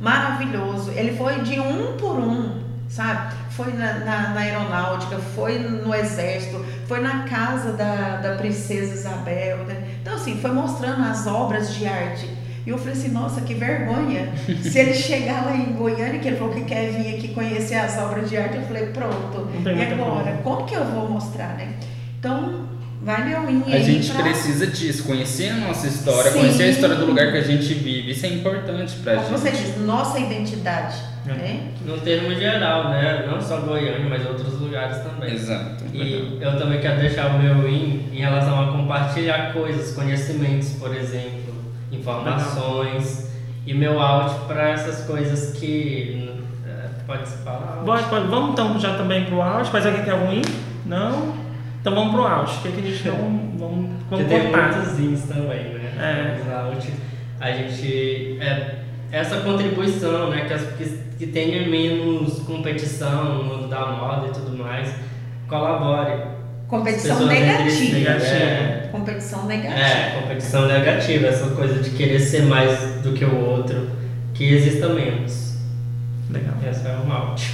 maravilhoso. Ele foi de um por um, sabe? Foi na, na, na aeronáutica, foi no exército, foi na casa da, da princesa Isabel. Né? Então, assim, foi mostrando as obras de arte. E eu falei assim, nossa, que vergonha. Se ele chegar lá em Goiânia, que ele falou que quer vir aqui conhecer as obras de arte, eu falei, pronto. E agora? Como que eu vou mostrar, né? Então, Valeu, A gente pra... precisa disso, conhecer a nossa história, Sim. conhecer a história do lugar que a gente vive. Isso é importante pra Como gente. você diz, nossa identidade. É. Né? No termo geral, né? Não só Goiânia, mas outros lugares também. Exato. E eu também quero deixar o meu in em relação a compartilhar coisas, conhecimentos, por exemplo, informações. Legal. E meu out para essas coisas que. É, pode se falar? Pode, pode. Vamos então já também pro out. Mas alguém quer algum in? Não? Então vamos pro out. O que, é que a gente não vamos, vamos que tem muitos ins também, né? É. Mas out, a gente. É, essa contribuição, né? Que, as, que, que tenha menos competição no mundo da moda e tudo mais, colabore. Competição negativa. negativa. É. Competição negativa. É, competição negativa, essa coisa de querer ser mais do que o outro, que exista menos. Legal. Essa é uma out.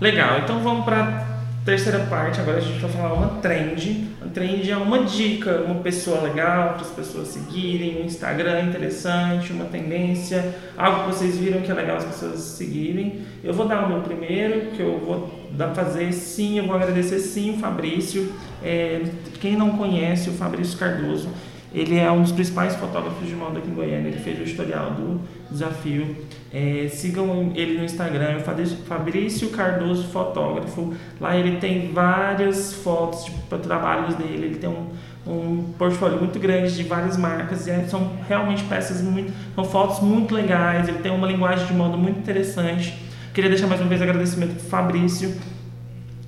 Legal, então vamos para Terceira parte, agora a gente vai falar uma trend. A trend é uma dica, uma pessoa legal para as pessoas seguirem, um Instagram interessante, uma tendência, algo que vocês viram que é legal as pessoas seguirem. Eu vou dar o meu primeiro, que eu vou dar, fazer sim, eu vou agradecer sim o Fabrício. É, quem não conhece, o Fabrício Cardoso, ele é um dos principais fotógrafos de moda aqui em Goiânia. Ele fez o historial do desafio. É, sigam ele no Instagram, Fabrício Cardoso Fotógrafo. Lá ele tem várias fotos de trabalhos dele. Ele tem um, um portfólio muito grande de várias marcas. E é, são realmente peças muito. São fotos muito legais. Ele tem uma linguagem de moda muito interessante. Queria deixar mais uma vez agradecimento para Fabrício.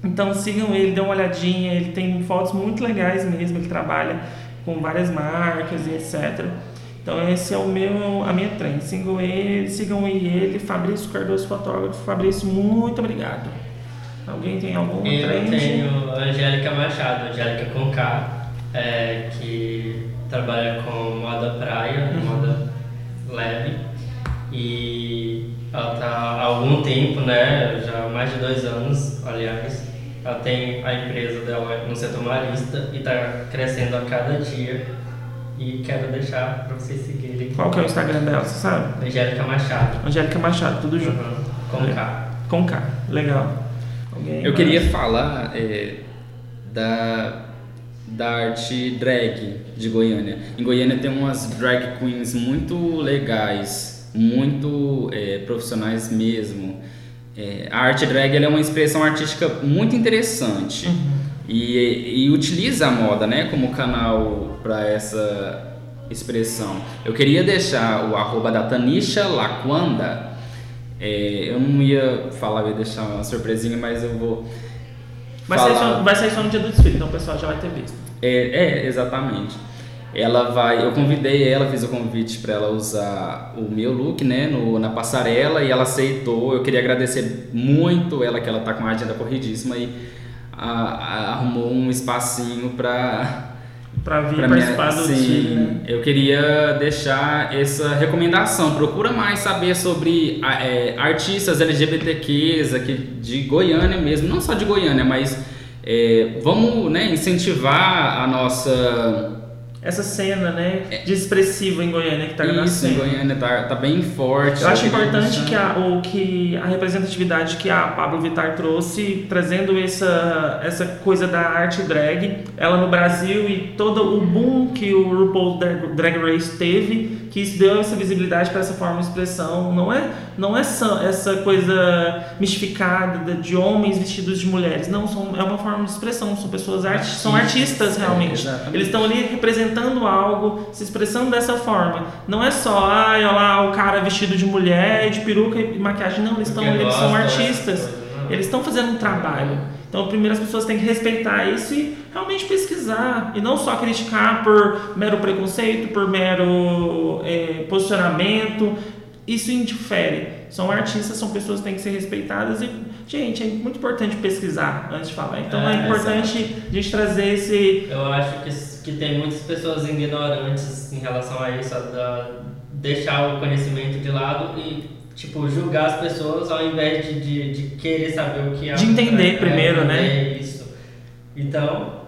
Então sigam ele, dê uma olhadinha. Ele tem fotos muito legais mesmo. Ele trabalha com várias marcas e etc. Então esse é o meu, a minha trend. Sigam ele, sigam ele, Fabrício Cardoso Fotógrafo. Fabrício, muito obrigado. Alguém tem algum Eu trend? Eu tenho a Angélica Machado, Angélica com K, é, que trabalha com moda praia, uhum. moda leve. E ela está há algum tempo, né? Já há mais de dois anos, aliás, ela tem a empresa dela no setor marista e está crescendo a cada dia. E quero deixar para vocês seguirem. Qual que é o Instagram dela, você sabe? Angélica Machado. Angélica Machado, tudo junto. Uhum. Com K. Com K, legal. Alguém Eu mais? queria falar é, da, da arte drag de Goiânia. Em Goiânia tem umas drag queens muito legais, muito é, profissionais mesmo. É, a arte drag é uma expressão artística muito interessante uhum. e, e, utiliza a moda né, como canal para essa expressão. Eu queria deixar o arroba da Tanisha Laquanda. É, eu não ia falar, eu ia deixar uma surpresinha, mas eu vou. Vai, falar... sair, só, vai sair só no dia do desfile, então o pessoal já vai ter visto. É, é exatamente ela vai, eu convidei ela, fiz o convite para ela usar o meu look, né, no, na passarela e ela aceitou. Eu queria agradecer muito ela que ela tá com a agenda corridíssima e a, a, arrumou um espacinho para para vir pra participar minha, do sim, né? eu queria deixar essa recomendação. Procura mais saber sobre é, artistas LGBTQs aqui de Goiânia mesmo, não só de Goiânia, mas é, vamos né, incentivar a nossa essa cena, né, é. de expressiva em Goiânia que está nascendo. Isso, em Goiânia tá, tá bem forte. Eu acho importante que a, o, que a representatividade que a Pablo Vittar trouxe, trazendo essa, essa coisa da arte drag, ela no Brasil e todo o boom que o RuPaul Drag Race teve, que isso deu essa visibilidade para essa forma de expressão. Não é, não é essa, essa coisa mistificada de homens vestidos de mulheres. Não, são, é uma forma de expressão. São pessoas artistas, são artistas realmente. É, Eles estão ali representando algo, se expressando dessa forma. Não é só, ai, olha lá, o cara vestido de mulher, de peruca e maquiagem. Não, eles, estão, eles são artistas. Eles estão fazendo um trabalho. Então Então, primeiro as pessoas têm que respeitar isso e realmente pesquisar. E não só criticar por mero preconceito, por mero é, posicionamento. Isso indifere. São artistas, são pessoas que têm que ser respeitadas e, gente, é muito importante pesquisar antes de falar. Então, é, É, importante a gente trazer esse Eu acho que, que tem muitas pessoas ignorantes em relação a isso, a da- deixar o conhecimento de lado e, tipo, julgar as pessoas ao invés de, de, de querer saber o que é. De entender primeiro, né? É isso. Então,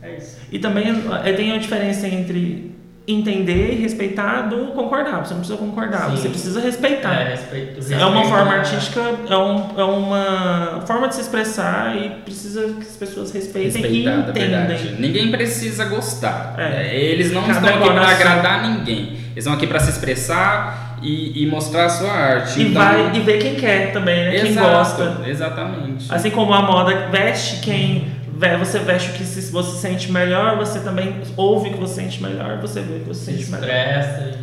é isso. E também é, tem a diferença entre entender e respeitar do concordar. Você não precisa concordar, Sim. você precisa respeitar. É, respeito, É uma respeito forma a- artística, é, um, é uma forma de se expressar e precisa que as pessoas respeitem e entendem. Ninguém precisa gostar. É. É, Eles não Cada estão aqui para agradar ninguém. Eles estão aqui para se expressar e, e mostrar a sua arte. E Então- vai e ver quem quer também, né? Quem Exato, gosta. Exatamente. Assim como a moda veste quem você veste o que se você sente melhor, você também ouve o que você sente melhor, você vê o que você Se sente melhor. expressa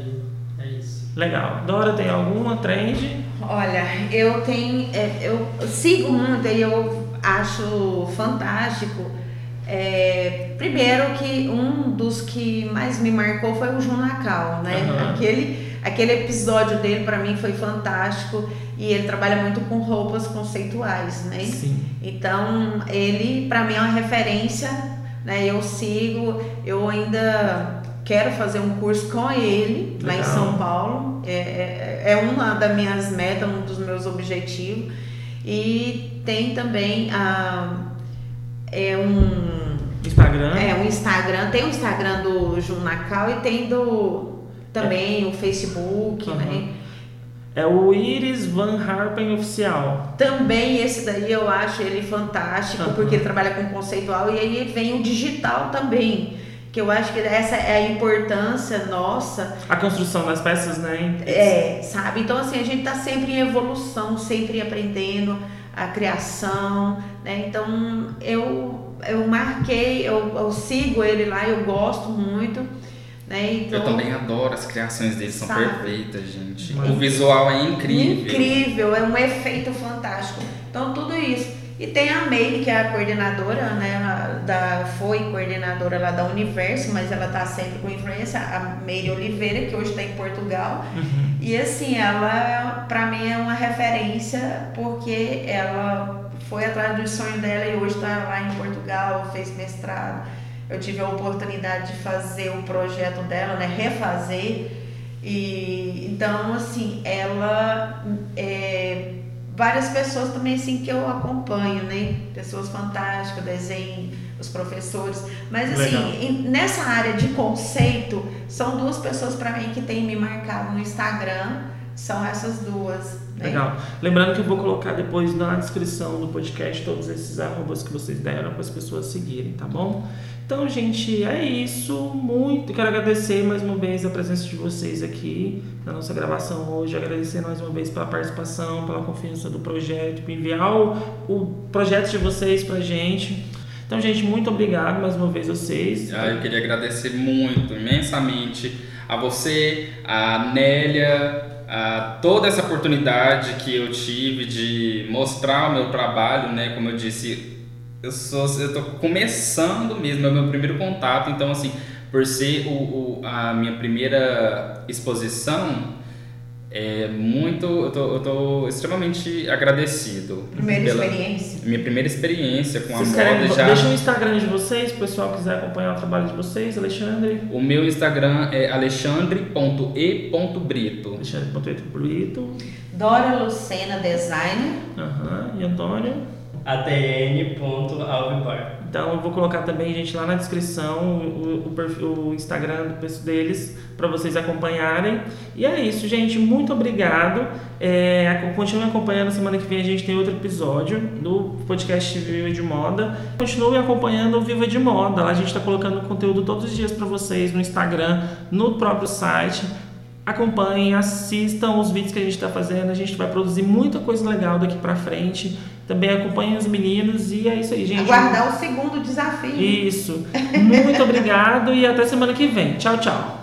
e é isso. Legal. Dora, tem alguma trend? Olha, eu tenho, é, eu sigo muito e eu acho fantástico. É, primeiro que um dos que mais me marcou foi o Junacal, né? Aham. Aquele, aquele episódio dele para mim foi fantástico e ele trabalha muito com roupas conceituais, né? Sim. Então, ele para mim é uma referência, né? Eu sigo, eu ainda quero fazer um curso com ele lá em Legal. São Paulo. É, é, é uma das minhas metas, um dos meus objetivos. E tem também a, é um, Instagram. é um Instagram, tem o Instagram do Junacal e tem do também o Facebook, Aham. né? É o Iris Van Harpen Oficial. Também esse daí eu acho ele fantástico, Aham. porque ele trabalha com conceitual e aí vem o digital também. Que eu acho que essa é a importância nossa, A construção das peças, né? é, sabe? Então, assim, a gente tá sempre em evolução, sempre aprendendo a criação, né? Então, eu, eu marquei, eu, eu sigo ele lá, eu gosto muito, né? Então, Eu também adoro as criações deles, são Sabe? perfeitas, gente. Mas- O visual é incrível. Incrível, é um efeito fantástico. Então, tudo isso. E tem a Meire, que é a coordenadora, né? Da, foi coordenadora lá da Universo, mas ela tá sempre com influência, a Meire Oliveira, que hoje está em Portugal. Uhum. E assim, ela, pra mim, é uma referência, porque ela foi atrás do sonho dela e hoje está lá em Portugal, fez mestrado. Eu tive a oportunidade de fazer o projeto dela, né? Refazer. E então, assim, ela. é, várias pessoas também assim que eu acompanho, né? Pessoas fantásticas, desenho, os professores. Mas assim, em- nessa área de conceito, são duas pessoas para mim que têm me marcado no Instagram. São essas duas. Né? Legal. Lembrando que eu vou colocar depois na descrição do podcast todos esses arrobas que vocês deram para as pessoas seguirem, tá bom? Então, gente, é isso. Muito quero agradecer mais uma vez a presença de vocês aqui na nossa gravação hoje. Agradecer mais uma vez pela participação, pela confiança do projeto, por enviar o, o projeto de vocês pra gente. Então, gente, muito obrigado mais uma vez vocês. Ah, eu queria agradecer muito, imensamente a você, a Nélia, a toda essa oportunidade que eu tive de mostrar o meu trabalho, né? Como eu disse, eu sou, eu tô começando mesmo, é o meu primeiro contato, então assim, por ser o, o- a minha primeira exposição, é muito, eu tô, eu tô extremamente agradecido. Primeira pela experiência. minha primeira experiência com a Vocês moda querem, já. Deixa o Instagram de vocês, se o pessoal quiser acompanhar o trabalho de vocês, Alexandre. O meu Instagram é alexandre.e.brito. Alexandre Ponteiro Brito. Dora Lucena Designer. Aham. E Antônio. atn.alvibar. Então eu vou colocar também, gente, lá na descrição o, o, perfil- o Instagram deles para vocês acompanharem. E é isso, gente. Muito obrigado. É, continue acompanhando. Semana que vem a gente tem outro episódio do podcast Viva de Moda. Continue acompanhando o Viva de Moda. Lá a gente está colocando conteúdo todos os dias para vocês no Instagram, no próprio site. Acompanhem, assistam os vídeos que a gente está fazendo. A gente vai produzir muita coisa legal daqui para frente. Também acompanhem os meninos. E é isso aí, gente. Aguardar o segundo desafio. Isso. Muito obrigado e até semana que vem. Tchau, tchau.